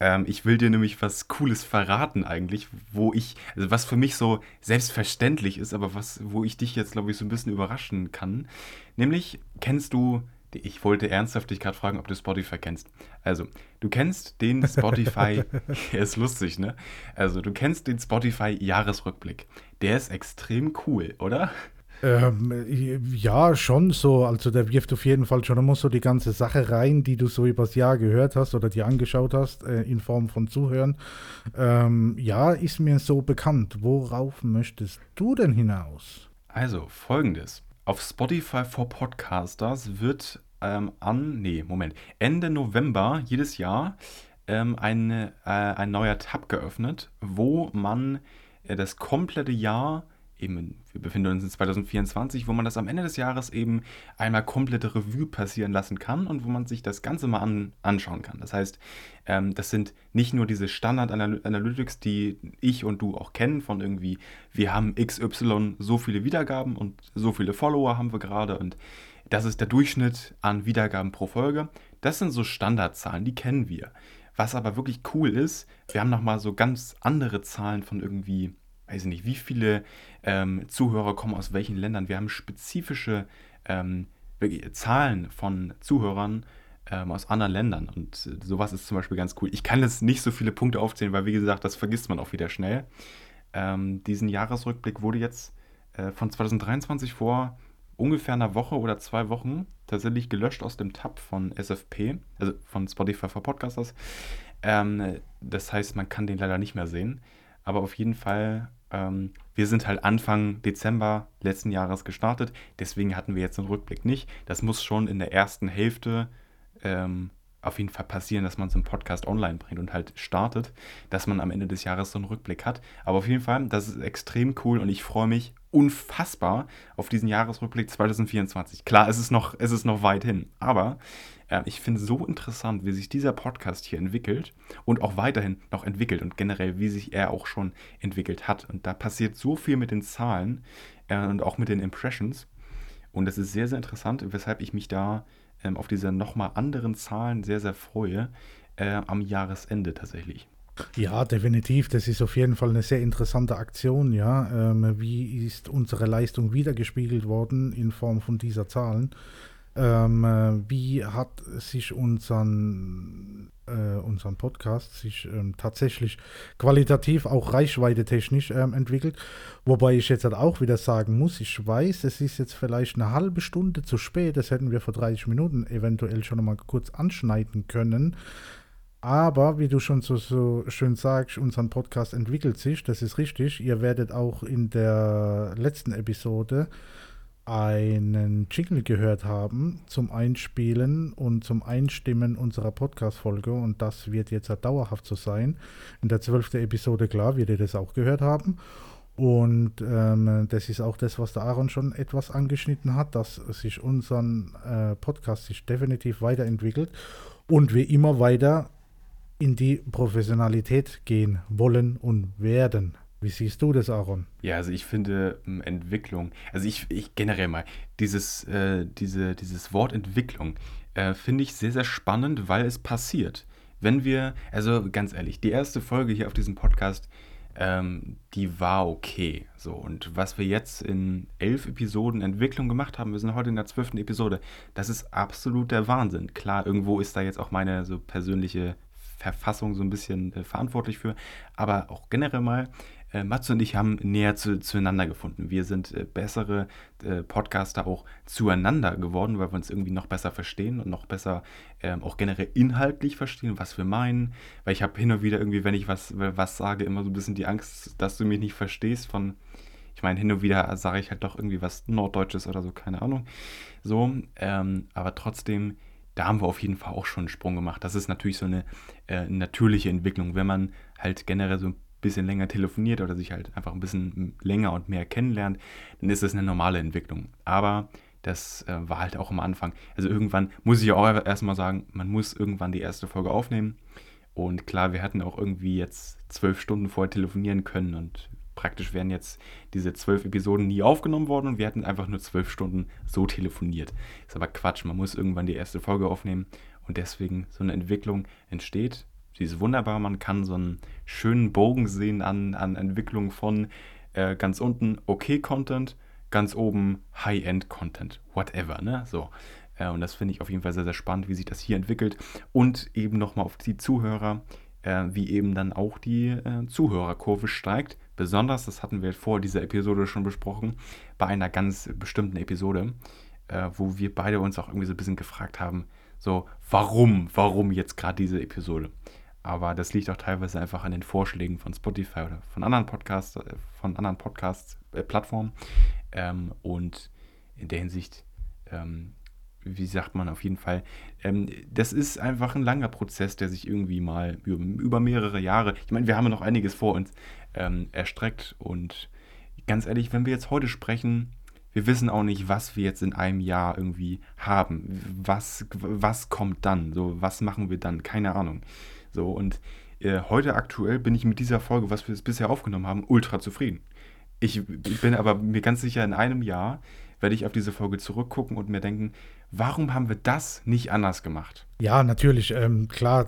Ähm, ich will dir nämlich was Cooles verraten eigentlich, wo ich, also was für mich so selbstverständlich ist, aber was, wo ich dich jetzt, glaube ich, so ein bisschen überraschen kann. Nämlich, kennst du ich wollte ernsthaft dich gerade fragen, ob du Spotify kennst. Also, du kennst den Spotify, ist lustig, ne? Also, du kennst den Spotify-Jahresrückblick. Der ist extrem cool, oder? Ähm, ja, schon so. Also der wirft auf jeden Fall schon immer so die ganze Sache rein, die du so übers Jahr gehört hast oder dir angeschaut hast, äh, in Form von Zuhören. Ähm, ja, ist mir so bekannt. Worauf möchtest du denn hinaus? Also, folgendes. Auf Spotify for Podcasters wird ähm, an, nee, Moment, Ende November jedes Jahr ähm, eine, äh, ein neuer Tab geöffnet, wo man äh, das komplette Jahr eben, wir befinden uns in 2024, wo man das am Ende des Jahres eben einmal komplette Revue passieren lassen kann und wo man sich das Ganze mal an, anschauen kann. Das heißt, ähm, das sind nicht nur diese Standard-Analytics, die ich und du auch kennen, von irgendwie, wir haben XY so viele Wiedergaben und so viele Follower haben wir gerade und das ist der Durchschnitt an Wiedergaben pro Folge. Das sind so Standardzahlen, die kennen wir. Was aber wirklich cool ist, wir haben nochmal so ganz andere Zahlen von irgendwie weiß ich nicht, wie viele ähm, Zuhörer kommen aus welchen Ländern. Wir haben spezifische ähm, Zahlen von Zuhörern ähm, aus anderen Ländern. Und sowas ist zum Beispiel ganz cool. Ich kann jetzt nicht so viele Punkte aufzählen, weil wie gesagt, das vergisst man auch wieder schnell. Ähm, diesen Jahresrückblick wurde jetzt äh, von 2023 vor ungefähr einer Woche oder zwei Wochen tatsächlich gelöscht aus dem Tab von SFP, also von Spotify for Podcasters. Ähm, das heißt, man kann den leider nicht mehr sehen. Aber auf jeden Fall ähm, wir sind halt Anfang Dezember letzten Jahres gestartet, deswegen hatten wir jetzt einen Rückblick nicht. Das muss schon in der ersten Hälfte ähm, auf jeden Fall passieren, dass man so einen Podcast online bringt und halt startet, dass man am Ende des Jahres so einen Rückblick hat. Aber auf jeden Fall, das ist extrem cool und ich freue mich unfassbar auf diesen Jahresrückblick 2024. Klar, es ist noch, es ist noch weit hin, aber äh, ich finde es so interessant, wie sich dieser Podcast hier entwickelt und auch weiterhin noch entwickelt und generell, wie sich er auch schon entwickelt hat. Und da passiert so viel mit den Zahlen äh, und auch mit den Impressions. Und das ist sehr, sehr interessant, weshalb ich mich da ähm, auf diese nochmal anderen Zahlen sehr, sehr freue äh, am Jahresende tatsächlich. Ja, definitiv. Das ist auf jeden Fall eine sehr interessante Aktion. Ja, ähm, wie ist unsere Leistung wiedergespiegelt worden in Form von dieser Zahlen? Ähm, äh, wie hat sich unseren, äh, unseren Podcast sich ähm, tatsächlich qualitativ, auch reichweite-technisch ähm, entwickelt? Wobei ich jetzt halt auch wieder sagen muss, ich weiß, es ist jetzt vielleicht eine halbe Stunde zu spät, das hätten wir vor 30 Minuten eventuell schon mal kurz anschneiden können. Aber wie du schon so, so schön sagst, unser Podcast entwickelt sich, das ist richtig. Ihr werdet auch in der letzten Episode einen Jingle gehört haben zum Einspielen und zum Einstimmen unserer Podcast-Folge und das wird jetzt dauerhaft so sein. In der zwölften Episode, klar, wird ihr das auch gehört haben. Und ähm, das ist auch das, was der Aaron schon etwas angeschnitten hat, dass sich unser äh, Podcast sich definitiv weiterentwickelt und wir immer weiter in die Professionalität gehen wollen und werden. Wie siehst du das, Aaron? Ja, also ich finde ähm, Entwicklung, also ich, ich generell mal, dieses, äh, diese, dieses Wort Entwicklung äh, finde ich sehr, sehr spannend, weil es passiert. Wenn wir, also ganz ehrlich, die erste Folge hier auf diesem Podcast, ähm, die war okay. So, und was wir jetzt in elf Episoden Entwicklung gemacht haben, wir sind heute in der zwölften Episode, das ist absolut der Wahnsinn. Klar, irgendwo ist da jetzt auch meine so persönliche Verfassung so ein bisschen äh, verantwortlich für, aber auch generell mal, äh, Matze und ich haben näher zu, zueinander gefunden. Wir sind äh, bessere äh, Podcaster auch zueinander geworden, weil wir uns irgendwie noch besser verstehen und noch besser ähm, auch generell inhaltlich verstehen, was wir meinen. Weil ich habe hin und wieder irgendwie, wenn ich was, was sage, immer so ein bisschen die Angst, dass du mich nicht verstehst von, ich meine, hin und wieder sage ich halt doch irgendwie was Norddeutsches oder so, keine Ahnung. So, ähm, aber trotzdem da haben wir auf jeden Fall auch schon einen Sprung gemacht. Das ist natürlich so eine äh, natürliche Entwicklung, wenn man halt generell so ein bisschen länger telefoniert oder sich halt einfach ein bisschen länger und mehr kennenlernt, dann ist das eine normale Entwicklung. Aber das äh, war halt auch am Anfang. Also irgendwann muss ich auch erstmal sagen, man muss irgendwann die erste Folge aufnehmen. Und klar, wir hatten auch irgendwie jetzt zwölf Stunden vorher telefonieren können und praktisch wären jetzt diese zwölf Episoden nie aufgenommen worden und wir hätten einfach nur zwölf Stunden so telefoniert. Ist aber Quatsch, man muss irgendwann die erste Folge aufnehmen und deswegen so eine Entwicklung entsteht. Ist wunderbar, man kann so einen schönen Bogen sehen an, an Entwicklung von äh, ganz unten okay Content, ganz oben High-End Content, whatever, ne? So. Äh, und das finde ich auf jeden Fall sehr, sehr spannend, wie sich das hier entwickelt. Und eben nochmal auf die Zuhörer, äh, wie eben dann auch die äh, Zuhörerkurve steigt. Besonders, das hatten wir vor dieser Episode schon besprochen, bei einer ganz bestimmten Episode, äh, wo wir beide uns auch irgendwie so ein bisschen gefragt haben, so, warum, warum jetzt gerade diese Episode? Aber das liegt auch teilweise einfach an den Vorschlägen von Spotify oder von anderen Podcasts, äh, von anderen Podcast-Plattformen. Äh, ähm, und in der Hinsicht, ähm, wie sagt man auf jeden Fall, ähm, das ist einfach ein langer Prozess, der sich irgendwie mal über, über mehrere Jahre, ich meine, wir haben ja noch einiges vor uns, ähm, erstreckt. Und ganz ehrlich, wenn wir jetzt heute sprechen, wir wissen auch nicht, was wir jetzt in einem Jahr irgendwie haben. Was, was kommt dann? So, was machen wir dann? Keine Ahnung. So, und äh, heute aktuell bin ich mit dieser Folge, was wir bisher aufgenommen haben, ultra zufrieden. Ich, ich bin aber mir ganz sicher, in einem Jahr werde ich auf diese Folge zurückgucken und mir denken, warum haben wir das nicht anders gemacht? Ja, natürlich. Ähm, klar,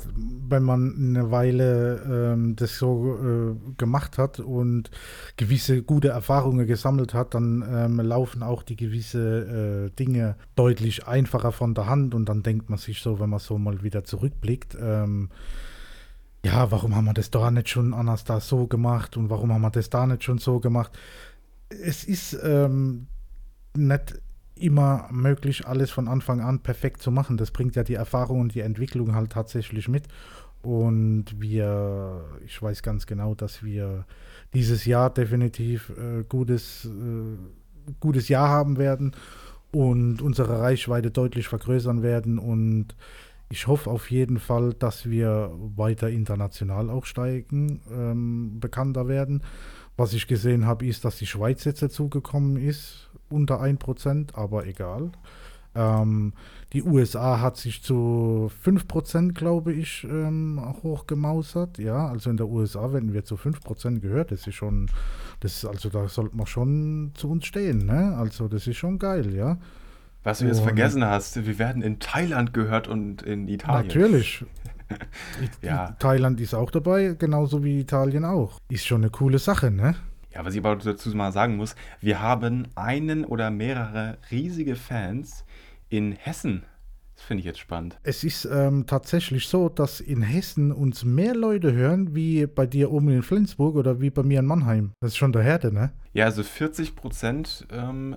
wenn man eine Weile ähm, das so äh, gemacht hat und gewisse gute Erfahrungen gesammelt hat, dann ähm, laufen auch die gewisse äh, Dinge deutlich einfacher von der Hand und dann denkt man sich so, wenn man so mal wieder zurückblickt, ähm, ja, warum haben wir das da nicht schon anders da so gemacht und warum haben wir das da nicht schon so gemacht? Es ist ähm, nicht immer möglich, alles von Anfang an perfekt zu machen. Das bringt ja die Erfahrung und die Entwicklung halt tatsächlich mit. Und wir, ich weiß ganz genau, dass wir dieses Jahr definitiv äh, gutes, äh, gutes Jahr haben werden und unsere Reichweite deutlich vergrößern werden. Und ich hoffe auf jeden Fall, dass wir weiter international auch steigen, ähm, bekannter werden. Was ich gesehen habe, ist, dass die Schweiz jetzt dazugekommen ist unter 1%, aber egal. Ähm, die USA hat sich zu 5%, glaube ich, ähm, hochgemausert. Ja, also in der USA werden wir zu 5% gehört. Das ist schon, das also da sollte man schon zu uns stehen, ne? Also das ist schon geil, ja. Was du jetzt und, vergessen hast, wir werden in Thailand gehört und in Italien. Natürlich. ja. Thailand ist auch dabei, genauso wie Italien auch. Ist schon eine coole Sache, ne? Ja, was ich aber dazu mal sagen muss, wir haben einen oder mehrere riesige Fans in Hessen. Das finde ich jetzt spannend. Es ist ähm, tatsächlich so, dass in Hessen uns mehr Leute hören, wie bei dir oben in Flensburg oder wie bei mir in Mannheim. Das ist schon der Härte, ne? Ja, also 40 Prozent ähm,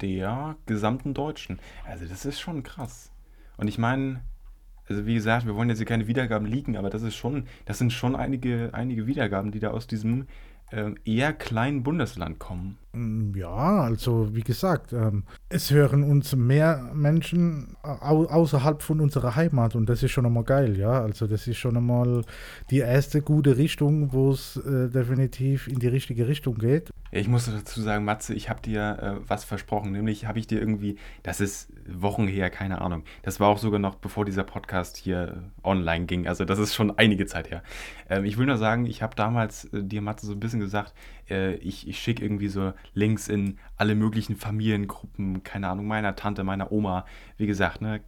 der gesamten Deutschen. Also das ist schon krass. Und ich meine, also wie gesagt, wir wollen jetzt hier keine Wiedergaben liegen, aber das ist schon, das sind schon einige, einige Wiedergaben, die da aus diesem ähm, eher kleinen Bundesland kommen. Mm, ja, also wie gesagt, ähm, es hören uns mehr Menschen au außerhalb von unserer Heimat und das ist schon einmal geil, ja. Also das ist schon einmal die erste gute Richtung, wo es äh, definitiv in die richtige Richtung geht. Ich muss dazu sagen, Matze, ich habe dir äh, was versprochen, nämlich habe ich dir irgendwie, das ist Wochen her, keine Ahnung. Das war auch sogar noch bevor dieser Podcast hier äh, online ging. Also das ist schon einige Zeit her. Ähm, ich will nur sagen, ich habe damals äh, dir, Matze, so ein bisschen gesagt, äh, ich, ich schicke irgendwie so Links in alle möglichen Familiengruppen, keine Ahnung, meiner Tante, meiner Oma. Wie gesagt, ne,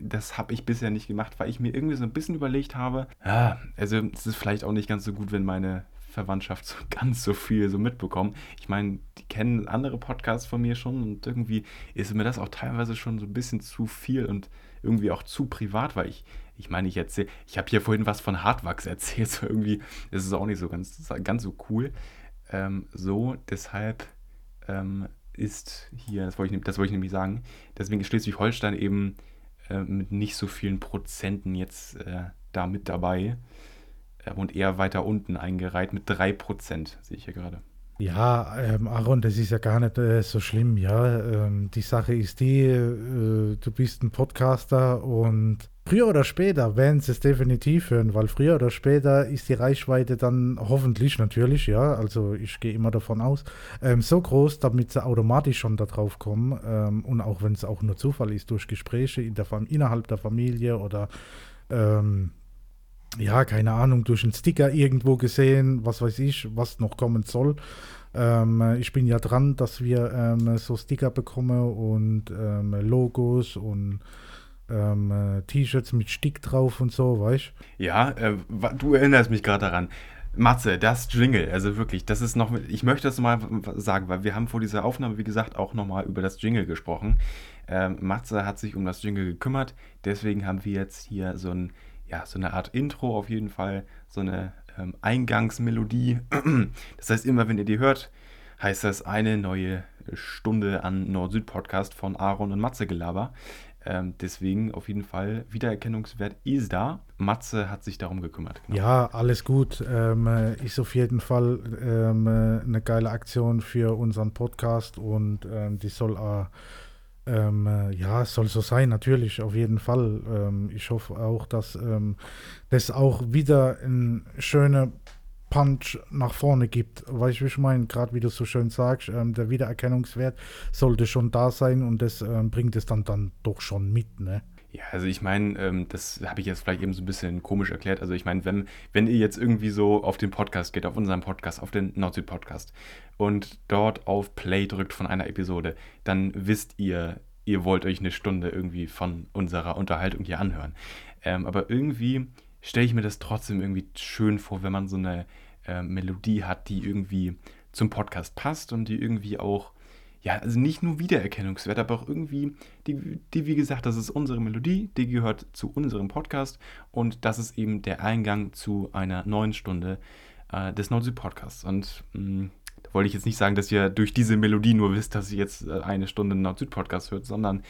das habe ich bisher nicht gemacht, weil ich mir irgendwie so ein bisschen überlegt habe, ja, also es ist vielleicht auch nicht ganz so gut, wenn meine Verwandtschaft so ganz so viel so mitbekommen. Ich meine, die kennen andere Podcasts von mir schon und irgendwie ist mir das auch teilweise schon so ein bisschen zu viel und irgendwie auch zu privat, weil ich, ich meine, ich erzähle, ich habe hier vorhin was von Hardwachs erzählt, so irgendwie, ist auch nicht so ganz, ganz so cool. Ähm, so, deshalb ähm, ist hier, das wollte, ich, das wollte ich nämlich sagen, deswegen ist Schleswig-Holstein eben äh, mit nicht so vielen Prozenten jetzt äh, da mit dabei äh, und eher weiter unten eingereiht mit 3%, sehe ich hier gerade. Ja, ähm, Aaron, das ist ja gar nicht äh, so schlimm, ja. Ähm, die Sache ist die, äh, du bist ein Podcaster und Früher oder später werden sie es definitiv hören, weil früher oder später ist die Reichweite dann hoffentlich natürlich, ja, also ich gehe immer davon aus, ähm, so groß, damit sie automatisch schon darauf kommen ähm, und auch wenn es auch nur Zufall ist, durch Gespräche in der innerhalb der Familie oder ähm, ja, keine Ahnung, durch einen Sticker irgendwo gesehen, was weiß ich, was noch kommen soll. Ähm, ich bin ja dran, dass wir ähm, so Sticker bekommen und ähm, Logos und ähm, äh, T-Shirts mit Stick drauf und so, weißt Ja, äh, du erinnerst mich gerade daran. Matze, das Jingle, also wirklich, das ist noch, ich möchte das mal sagen, weil wir haben vor dieser Aufnahme, wie gesagt, auch nochmal über das Jingle gesprochen. Ähm, Matze hat sich um das Jingle gekümmert, deswegen haben wir jetzt hier so, ein, ja, so eine Art Intro auf jeden Fall, so eine ähm, Eingangsmelodie. Das heißt, immer wenn ihr die hört, heißt das eine neue Stunde an Nord-Süd-Podcast von Aaron und Matze Gelaber. Ähm, deswegen auf jeden Fall Wiedererkennungswert ist da. Matze hat sich darum gekümmert. Genau. Ja, alles gut. Ähm, äh, ist auf jeden Fall ähm, äh, eine geile Aktion für unseren Podcast und ähm, die soll äh, ähm, äh, ja, soll so sein, natürlich, auf jeden Fall. Ähm, ich hoffe auch, dass das auch wieder ein schöner Punch nach vorne gibt. Weißt du, wie ich meine? Gerade wie du so schön sagst, ähm, der Wiedererkennungswert sollte schon da sein und das ähm, bringt es dann, dann doch schon mit, ne? Ja, also ich meine, ähm, das habe ich jetzt vielleicht eben so ein bisschen komisch erklärt. Also ich meine, wenn, wenn ihr jetzt irgendwie so auf den Podcast geht, auf unseren Podcast, auf den Nordsüd-Podcast und dort auf Play drückt von einer Episode, dann wisst ihr, ihr wollt euch eine Stunde irgendwie von unserer Unterhaltung hier anhören. Ähm, aber irgendwie stelle ich mir das trotzdem irgendwie schön vor, wenn man so eine äh, Melodie hat, die irgendwie zum Podcast passt und die irgendwie auch, ja, also nicht nur Wiedererkennungswert, aber auch irgendwie, die, die, wie gesagt, das ist unsere Melodie, die gehört zu unserem Podcast und das ist eben der Eingang zu einer neuen Stunde äh, des Nord-Süd-Podcasts. Und mh, mm, da wollte ich jetzt nicht sagen, dass ihr durch diese Melodie nur wisst, dass ihr jetzt äh, eine Stunde Nord-Süd-Podcast hört, sondern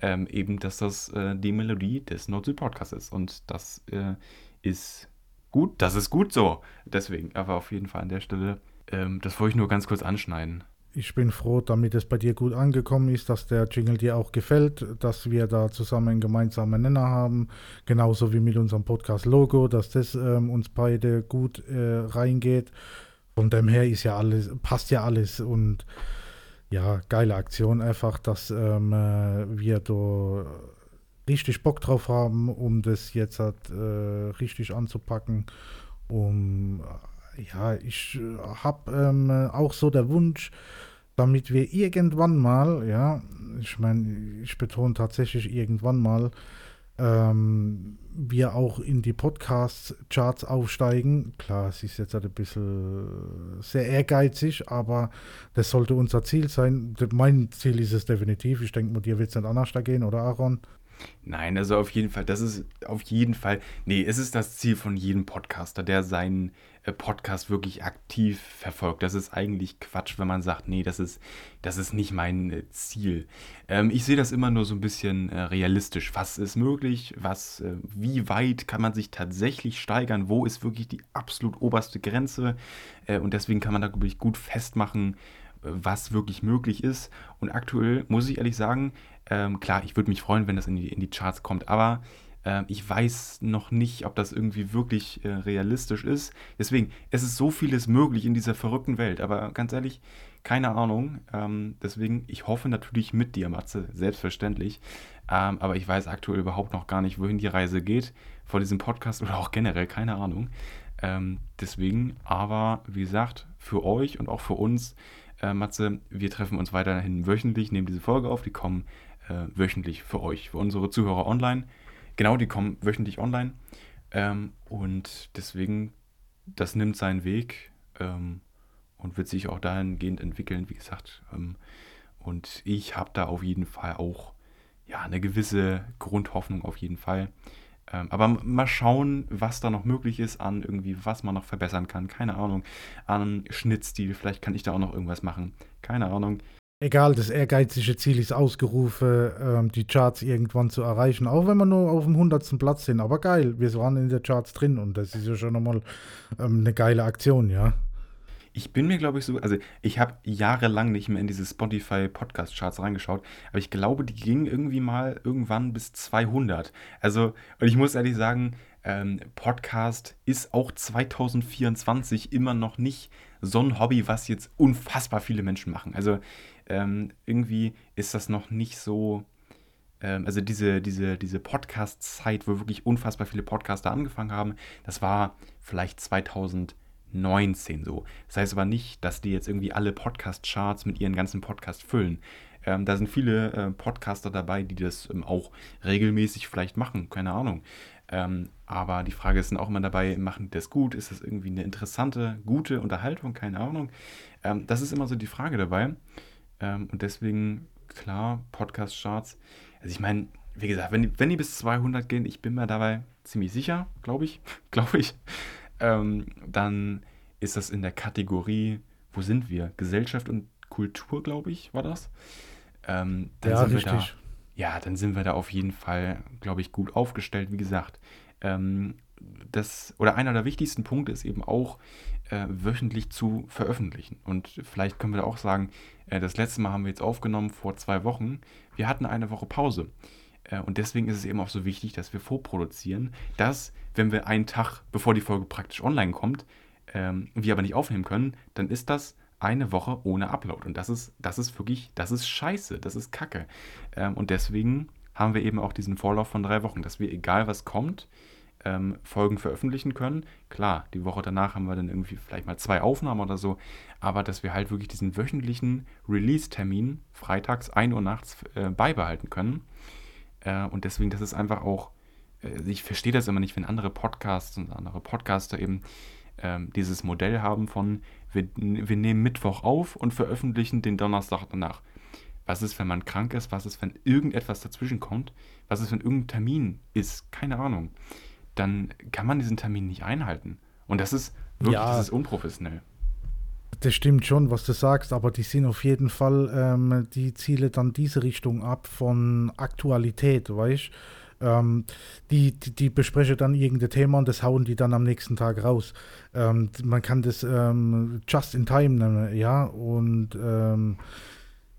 ähm, eben, dass das äh, die Melodie des Nord-Süd-Podcasts ist. Und das äh, ist gut, das ist gut so. Deswegen, aber auf jeden Fall an der Stelle, ähm, das wollte ich nur ganz kurz anschneiden. Ich bin froh, damit es bei dir gut angekommen ist, dass der Jingle dir auch gefällt, dass wir da zusammen einen gemeinsamen Nenner haben, genauso wie mit unserem Podcast-Logo, dass das ähm, uns beide gut äh, reingeht. Von dem her ist ja alles, passt ja alles und ja, geile Aktion einfach, dass ähm, äh, wir da richtig Bock drauf haben, um das jetzt halt, äh, richtig anzupacken. Um, ja, ich äh, habe ähm, auch so der Wunsch, damit wir irgendwann mal, ja, ich meine, ich betone tatsächlich irgendwann mal, ähm, wir auch in die Podcast-Charts aufsteigen. Klar, es ist jetzt halt ein bisschen sehr ehrgeizig, aber das sollte unser Ziel sein. Mein Ziel ist es definitiv. Ich denke, dir wird es nicht anders da gehen, oder Aaron? Nein, also auf jeden Fall, das ist auf jeden Fall, nee, es ist das Ziel von jedem Podcaster, der seinen Podcast wirklich aktiv verfolgt. Das ist eigentlich Quatsch, wenn man sagt, nee, das ist, das ist nicht mein äh, Ziel. Ähm, ich sehe das immer nur so ein bisschen äh, realistisch. Was ist möglich? Was, äh, wie weit kann man sich tatsächlich steigern? Wo ist wirklich die absolut oberste Grenze? Äh, und deswegen kann man da, glaube ich, gut festmachen, äh, was wirklich möglich ist. Und aktuell muss ich ehrlich sagen, ähm, klar, ich würde mich freuen, wenn das in die, in die Charts kommt, aber äh, ich weiß noch nicht, ob das irgendwie wirklich äh, realistisch ist. Deswegen, es ist so vieles möglich in dieser verrückten Welt, aber ganz ehrlich, keine Ahnung. Ähm, deswegen, ich hoffe natürlich mit dir, Matze, selbstverständlich. Ähm, aber ich weiß aktuell überhaupt noch gar nicht, wohin die Reise geht vor diesem Podcast oder auch generell, keine Ahnung. Ähm, deswegen, aber wie gesagt, für euch und auch für uns, äh, Matze, wir treffen uns weiterhin wöchentlich, nehmen diese Folge auf, die kommen äh, wöchentlich für euch, für unsere Zuhörer online. Genau, die kommen wöchentlich online. Ähm, und deswegen, das nimmt seinen Weg ähm, und wird sich auch dahingehend entwickeln, wie gesagt. Ähm, und ich habe da auf jeden Fall auch ja, eine gewisse Grundhoffnung auf jeden Fall. Ähm, aber mal schauen, was da noch möglich ist an irgendwie, was man noch verbessern kann. Keine Ahnung. An Schnittstil. Vielleicht kann ich da auch noch irgendwas machen. Keine Ahnung. Egal, das ehrgeizige Ziel ist ausgerufen, ähm, die Charts irgendwann zu erreichen, auch wenn wir nur auf dem 100. Platz sind. Aber geil, wir waren in den Charts drin und das ist ja schon nochmal ähm, eine geile Aktion, ja. Ich bin mir, glaube ich, so, also ich habe jahrelang nicht mehr in diese Spotify Podcast Charts reingeschaut, aber ich glaube, die gingen irgendwie mal irgendwann bis 200. Also, und ich muss ehrlich sagen, ähm, Podcast ist auch 2024 immer noch nicht so ein Hobby, was jetzt unfassbar viele Menschen machen. Also, ähm, irgendwie ist das noch nicht so ähm, also diese, diese, diese Podcast-Zeit, wo wirklich unfassbar viele Podcaster angefangen haben, das war vielleicht 2019 so. Das heißt aber nicht, dass die jetzt irgendwie alle Podcast-Charts mit ihren ganzen Podcasts füllen. Ähm, da sind viele äh, Podcaster dabei, die das ähm, auch regelmäßig vielleicht machen, keine Ahnung. Ähm, aber die Frage ist dann auch immer dabei, machen die das gut? Ist das irgendwie eine interessante, gute Unterhaltung? Keine Ahnung. Ähm, das ist immer so die Frage dabei. Ähm, und deswegen, klar, Podcast-Charts also ich meine, wie gesagt, wenn die, wenn die bis 200 gehen, ich bin mir dabei ziemlich sicher, glaube ich, glaube ich, ähm, dann ist das in der Kategorie, wo sind wir? Gesellschaft und Kultur, glaube ich, war das. Ähm, dann ja, sind richtig. Wir da, ja, dann sind wir da auf jeden Fall, glaube ich, gut aufgestellt. Wie gesagt, ähm, das oder einer der wichtigsten Punkte ist eben auch äh, wöchentlich zu veröffentlichen. Und vielleicht können wir da auch sagen, äh, das letzte Mal haben wir jetzt aufgenommen vor zwei Wochen. Wir hatten eine Woche Pause. Äh, und deswegen ist es eben auch so wichtig, dass wir vorproduzieren, dass, wenn wir einen Tag, bevor die Folge praktisch online kommt, ähm, wir aber nicht aufnehmen können, dann ist das eine Woche ohne Upload. Und das ist, das ist wirklich, das ist scheiße, das ist Kacke. Ähm, und deswegen haben wir eben auch diesen Vorlauf von drei Wochen, dass wir, egal was kommt, ähm, Folgen veröffentlichen können. Klar, die Woche danach haben wir dann irgendwie vielleicht mal zwei Aufnahmen oder so, aber dass wir halt wirklich diesen wöchentlichen Release-Termin freitags 1 Uhr nachts äh, beibehalten können. Äh, und deswegen, das ist einfach auch, äh, ich verstehe das immer nicht, wenn andere Podcasts und andere Podcaster eben ähm, dieses Modell haben von, wir, wir nehmen Mittwoch auf und veröffentlichen den Donnerstag danach. Was ist, wenn man krank ist? Was ist, wenn irgendetwas dazwischen kommt? Was ist, wenn irgendein Termin ist? Keine Ahnung dann kann man diesen Termin nicht einhalten. Und das ist wirklich ja, das ist unprofessionell. Das stimmt schon, was du sagst, aber die sind auf jeden Fall, ähm, die ziele dann diese Richtung ab von Aktualität, weißt ähm, die, die, die besprechen dann irgendein Thema und das hauen die dann am nächsten Tag raus. Ähm, man kann das ähm, just in time nennen, ja, und ähm,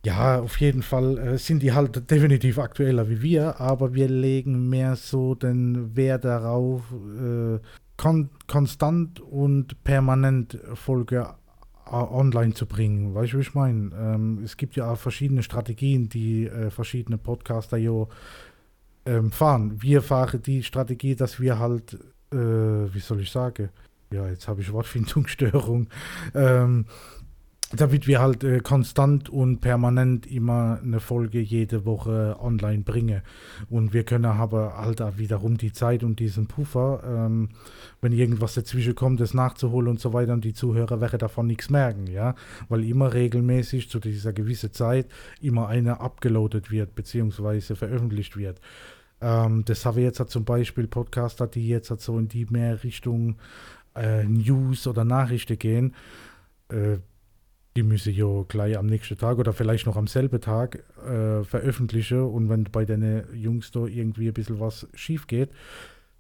ja, auf jeden Fall äh, sind die halt definitiv aktueller wie wir, aber wir legen mehr so den Wert darauf, äh, kon konstant und permanent Folge online zu bringen. Weißt du, wie ich meine? Ähm, es gibt ja auch verschiedene Strategien, die äh, verschiedene Podcaster ja ähm, fahren. Wir fahren die Strategie, dass wir halt, äh, wie soll ich sagen? Ja, jetzt habe ich Wortfindungsstörung. Ähm, damit wir halt äh, konstant und permanent immer eine Folge jede Woche online bringen. Und wir können aber halt auch wiederum die Zeit und diesen Puffer, ähm, wenn irgendwas dazwischen kommt, das nachzuholen und so weiter, und die Zuhörer werden davon nichts merken, ja. Weil immer regelmäßig zu dieser gewissen Zeit immer eine abgeloadet wird, beziehungsweise veröffentlicht wird. Ähm, das haben wir jetzt halt zum Beispiel Podcaster, die jetzt halt so in die mehr Richtung äh, News oder Nachrichten gehen. Äh, die müsse ich ja gleich am nächsten Tag oder vielleicht noch am selben Tag äh, veröffentlichen. Und wenn bei den Jungs da irgendwie ein bisschen was schief geht,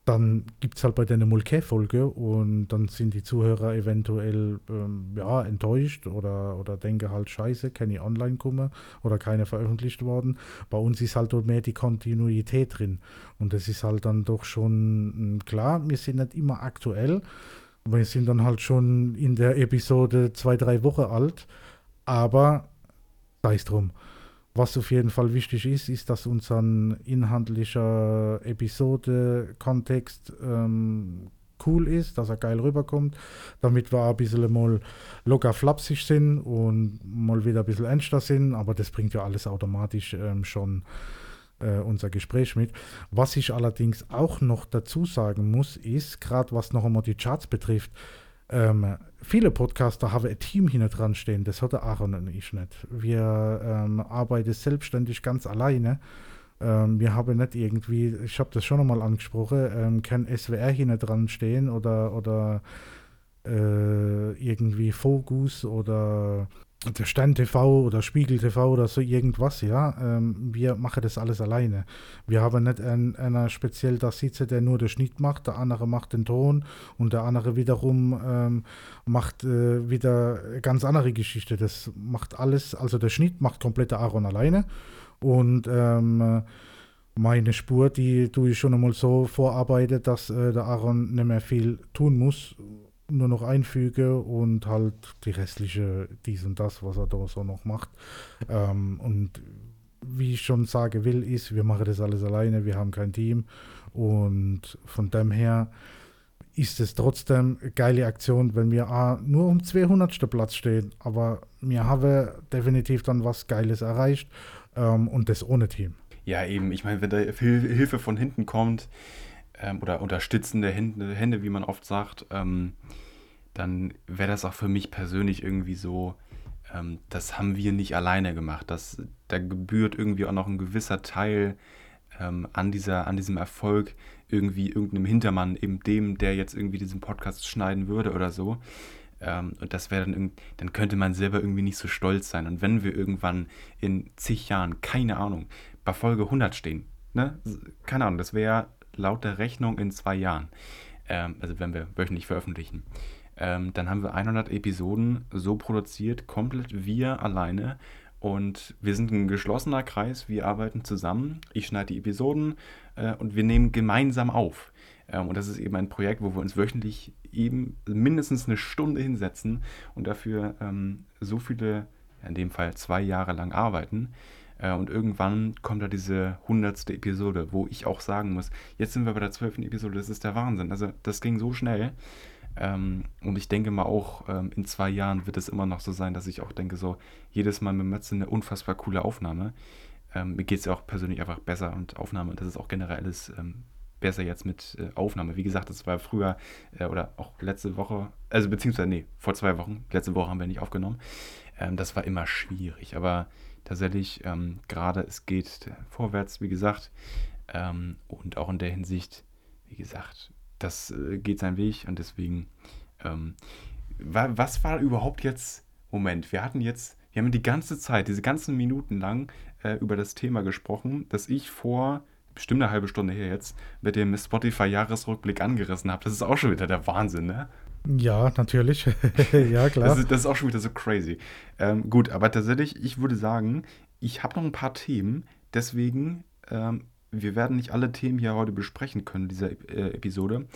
dann gibt es halt bei der Mulke-Folge und dann sind die Zuhörer eventuell ähm, ja, enttäuscht oder, oder denken halt, scheiße, kann ich online kommen oder keine veröffentlicht worden. Bei uns ist halt mehr die Kontinuität drin. Und das ist halt dann doch schon hm, klar, wir sind nicht immer aktuell, wir sind dann halt schon in der Episode zwei, drei Wochen alt, aber sei es drum. Was auf jeden Fall wichtig ist, ist, dass unser inhaltlicher Episode-Kontext ähm, cool ist, dass er geil rüberkommt, damit wir ein bisschen mal locker flapsig sind und mal wieder ein bisschen ernster sind, aber das bringt ja alles automatisch ähm, schon äh, unser Gespräch mit. Was ich allerdings auch noch dazu sagen muss, ist, gerade was noch einmal die Charts betrifft, ähm, viele Podcaster haben ein Team hinter dran stehen, das hat der Aaron und ich nicht. Wir ähm, arbeiten selbstständig ganz alleine. Ähm, wir haben nicht irgendwie, ich habe das schon einmal angesprochen, ähm, kein SWR hinter dran stehen oder, oder äh, irgendwie Fokus oder der Stern TV oder Spiegel TV oder so irgendwas, ja. Ähm, wir machen das alles alleine. Wir haben nicht einen, einer speziell da sitze, der nur den Schnitt macht, der andere macht den Ton und der andere wiederum ähm, macht äh, wieder ganz andere Geschichte. Das macht alles, also der Schnitt macht komplett Aaron alleine und ähm, meine Spur, die tue ich schon einmal so vorarbeiten, dass äh, der Aaron nicht mehr viel tun muss nur noch einfüge und halt die restliche dies und das, was er da so noch macht. Ähm, und wie ich schon sage will, ist, wir machen das alles alleine, wir haben kein Team und von dem her ist es trotzdem eine geile Aktion, wenn wir ah, nur um 200. Platz stehen, aber wir haben definitiv dann was Geiles erreicht ähm, und das ohne Team. Ja, eben, ich meine, wenn da Hilfe von hinten kommt, ähm, oder unterstützende Hände, Hände, wie man oft sagt, ähm, dann wäre das auch für mich persönlich irgendwie so, ähm, das haben wir nicht alleine gemacht. Das, da gebührt irgendwie auch noch ein gewisser Teil ähm, an, dieser, an diesem Erfolg irgendwie irgendeinem Hintermann, eben dem, der jetzt irgendwie diesen Podcast schneiden würde oder so. Ähm, und das wäre dann, dann könnte man selber irgendwie nicht so stolz sein. Und wenn wir irgendwann in zig Jahren, keine Ahnung, bei Folge 100 stehen, ne? keine Ahnung, das wäre laut der Rechnung in zwei Jahren. Ähm, also wenn wir wöchentlich veröffentlichen. Ähm, dann haben wir 100 Episoden so produziert, komplett wir alleine. Und wir sind ein geschlossener Kreis, wir arbeiten zusammen. Ich schneide die Episoden äh, und wir nehmen gemeinsam auf. Ähm, und das ist eben ein Projekt, wo wir uns wöchentlich eben mindestens eine Stunde hinsetzen und dafür ähm, so viele, in dem Fall zwei Jahre lang arbeiten. Äh, und irgendwann kommt da diese hundertste Episode, wo ich auch sagen muss, jetzt sind wir bei der zwölften Episode, das ist der Wahnsinn. Also das ging so schnell. Ähm, und ich denke mal auch, ähm, in zwei Jahren wird es immer noch so sein, dass ich auch denke, so jedes Mal mit Mötze eine unfassbar coole Aufnahme. Ähm, mir geht es ja auch persönlich einfach besser und Aufnahme, das ist auch generell alles besser jetzt mit äh, Aufnahme. Wie gesagt, das war früher äh, oder auch letzte Woche, also beziehungsweise, nee, vor zwei Wochen, letzte Woche haben wir nicht aufgenommen. Das war immer schwierig, aber tatsächlich ähm, gerade es geht vorwärts, wie gesagt, ähm, und auch in der Hinsicht, wie gesagt, das äh, geht seinen Weg und deswegen, ähm, wa was war überhaupt jetzt, Moment, wir hatten jetzt, wir haben die ganze Zeit, diese ganzen Minuten lang äh, über das Thema gesprochen, das ich vor bestimmt eine halbe Stunde her jetzt mit dem Spotify-Jahresrückblick angerissen habe. Das ist auch schon wieder der Wahnsinn, ne? Ja, natürlich. ja, klar. Das ist, das ist, auch schon wieder so crazy. Ähm, gut, aber tatsächlich, ich würde sagen, ich habe noch ein paar Themen. Deswegen, ähm, wir werden nicht alle Themen hier heute besprechen können, dieser äh, Episode.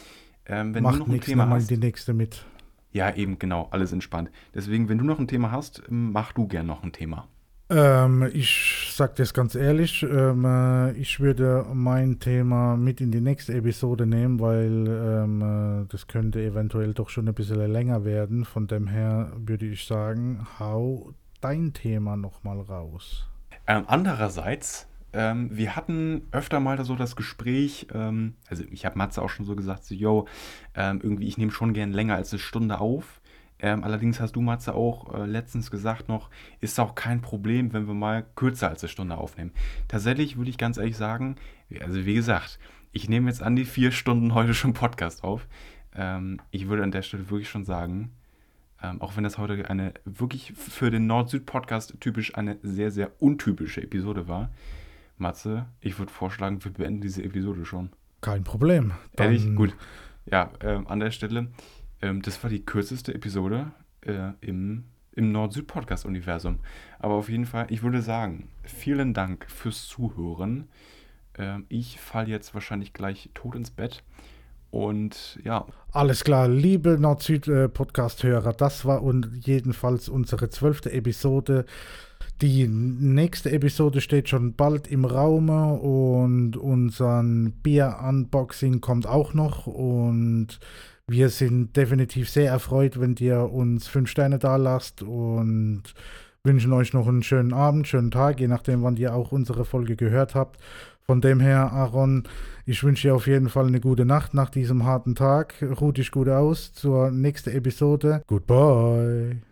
Ähm, wenn Macht du noch ein Thema hast, die nächste mit. Ja, eben, genau, alles entspannt. Deswegen, wenn du noch ein Thema hast, mach du gern noch ein Thema. Ähm, ich sage das ganz ehrlich, ähm, äh, ich würde mein Thema mit in die nächste Episode nehmen, weil ähm, äh, das könnte eventuell doch schon ein bisschen länger werden. Von dem her würde ich sagen, hau dein Thema nochmal raus. Ähm, andererseits, ähm, wir hatten öfter mal so das Gespräch, ähm, also ich habe Matze auch schon so gesagt, so, yo, irgendwie, ich nehme schon gern länger als eine Stunde auf. Ähm, allerdings hast du, Matze, auch äh, letztens gesagt noch, ist auch kein Problem, wenn wir mal kürzer als eine Stunde aufnehmen. Tatsächlich würde ich ganz ehrlich sagen, also wie gesagt, ich nehme jetzt an die vier Stunden heute schon Podcast auf. Ähm, ich würde an der Stelle wirklich schon sagen, ähm, auch wenn das heute eine wirklich für den Nord-Süd-Podcast typisch eine sehr, sehr untypische Episode war, Matze, ich würde vorschlagen, wir beenden diese Episode schon. Kein Problem. Dann Ehrlich? Gut. Ja, ähm, an der Stelle ähm, das war die kürzeste Episode äh, im, im Nord-Süd-Podcast-Universum. Aber auf jeden Fall, ich würde sagen, vielen Dank fürs Zuhören. Ähm, ich falle jetzt wahrscheinlich gleich tot ins Bett. Und ja. Alles klar, liebe Nord-Süd-Podcast-Hörer, das war jedenfalls unsere zwölfte Episode. Die nächste Episode steht schon bald im Raume und unser Bier-Unboxing kommt auch noch. Und wir sind definitiv sehr erfreut, wenn ihr uns fünf Sterne da lasst und wünschen euch noch einen schönen Abend, schönen Tag, je nachdem, wann ihr auch unsere Folge gehört habt. Von dem her, Aaron, ich wünsche dir auf jeden Fall eine gute Nacht nach diesem harten Tag. Ruh dich gut aus zur nächsten Episode. Goodbye.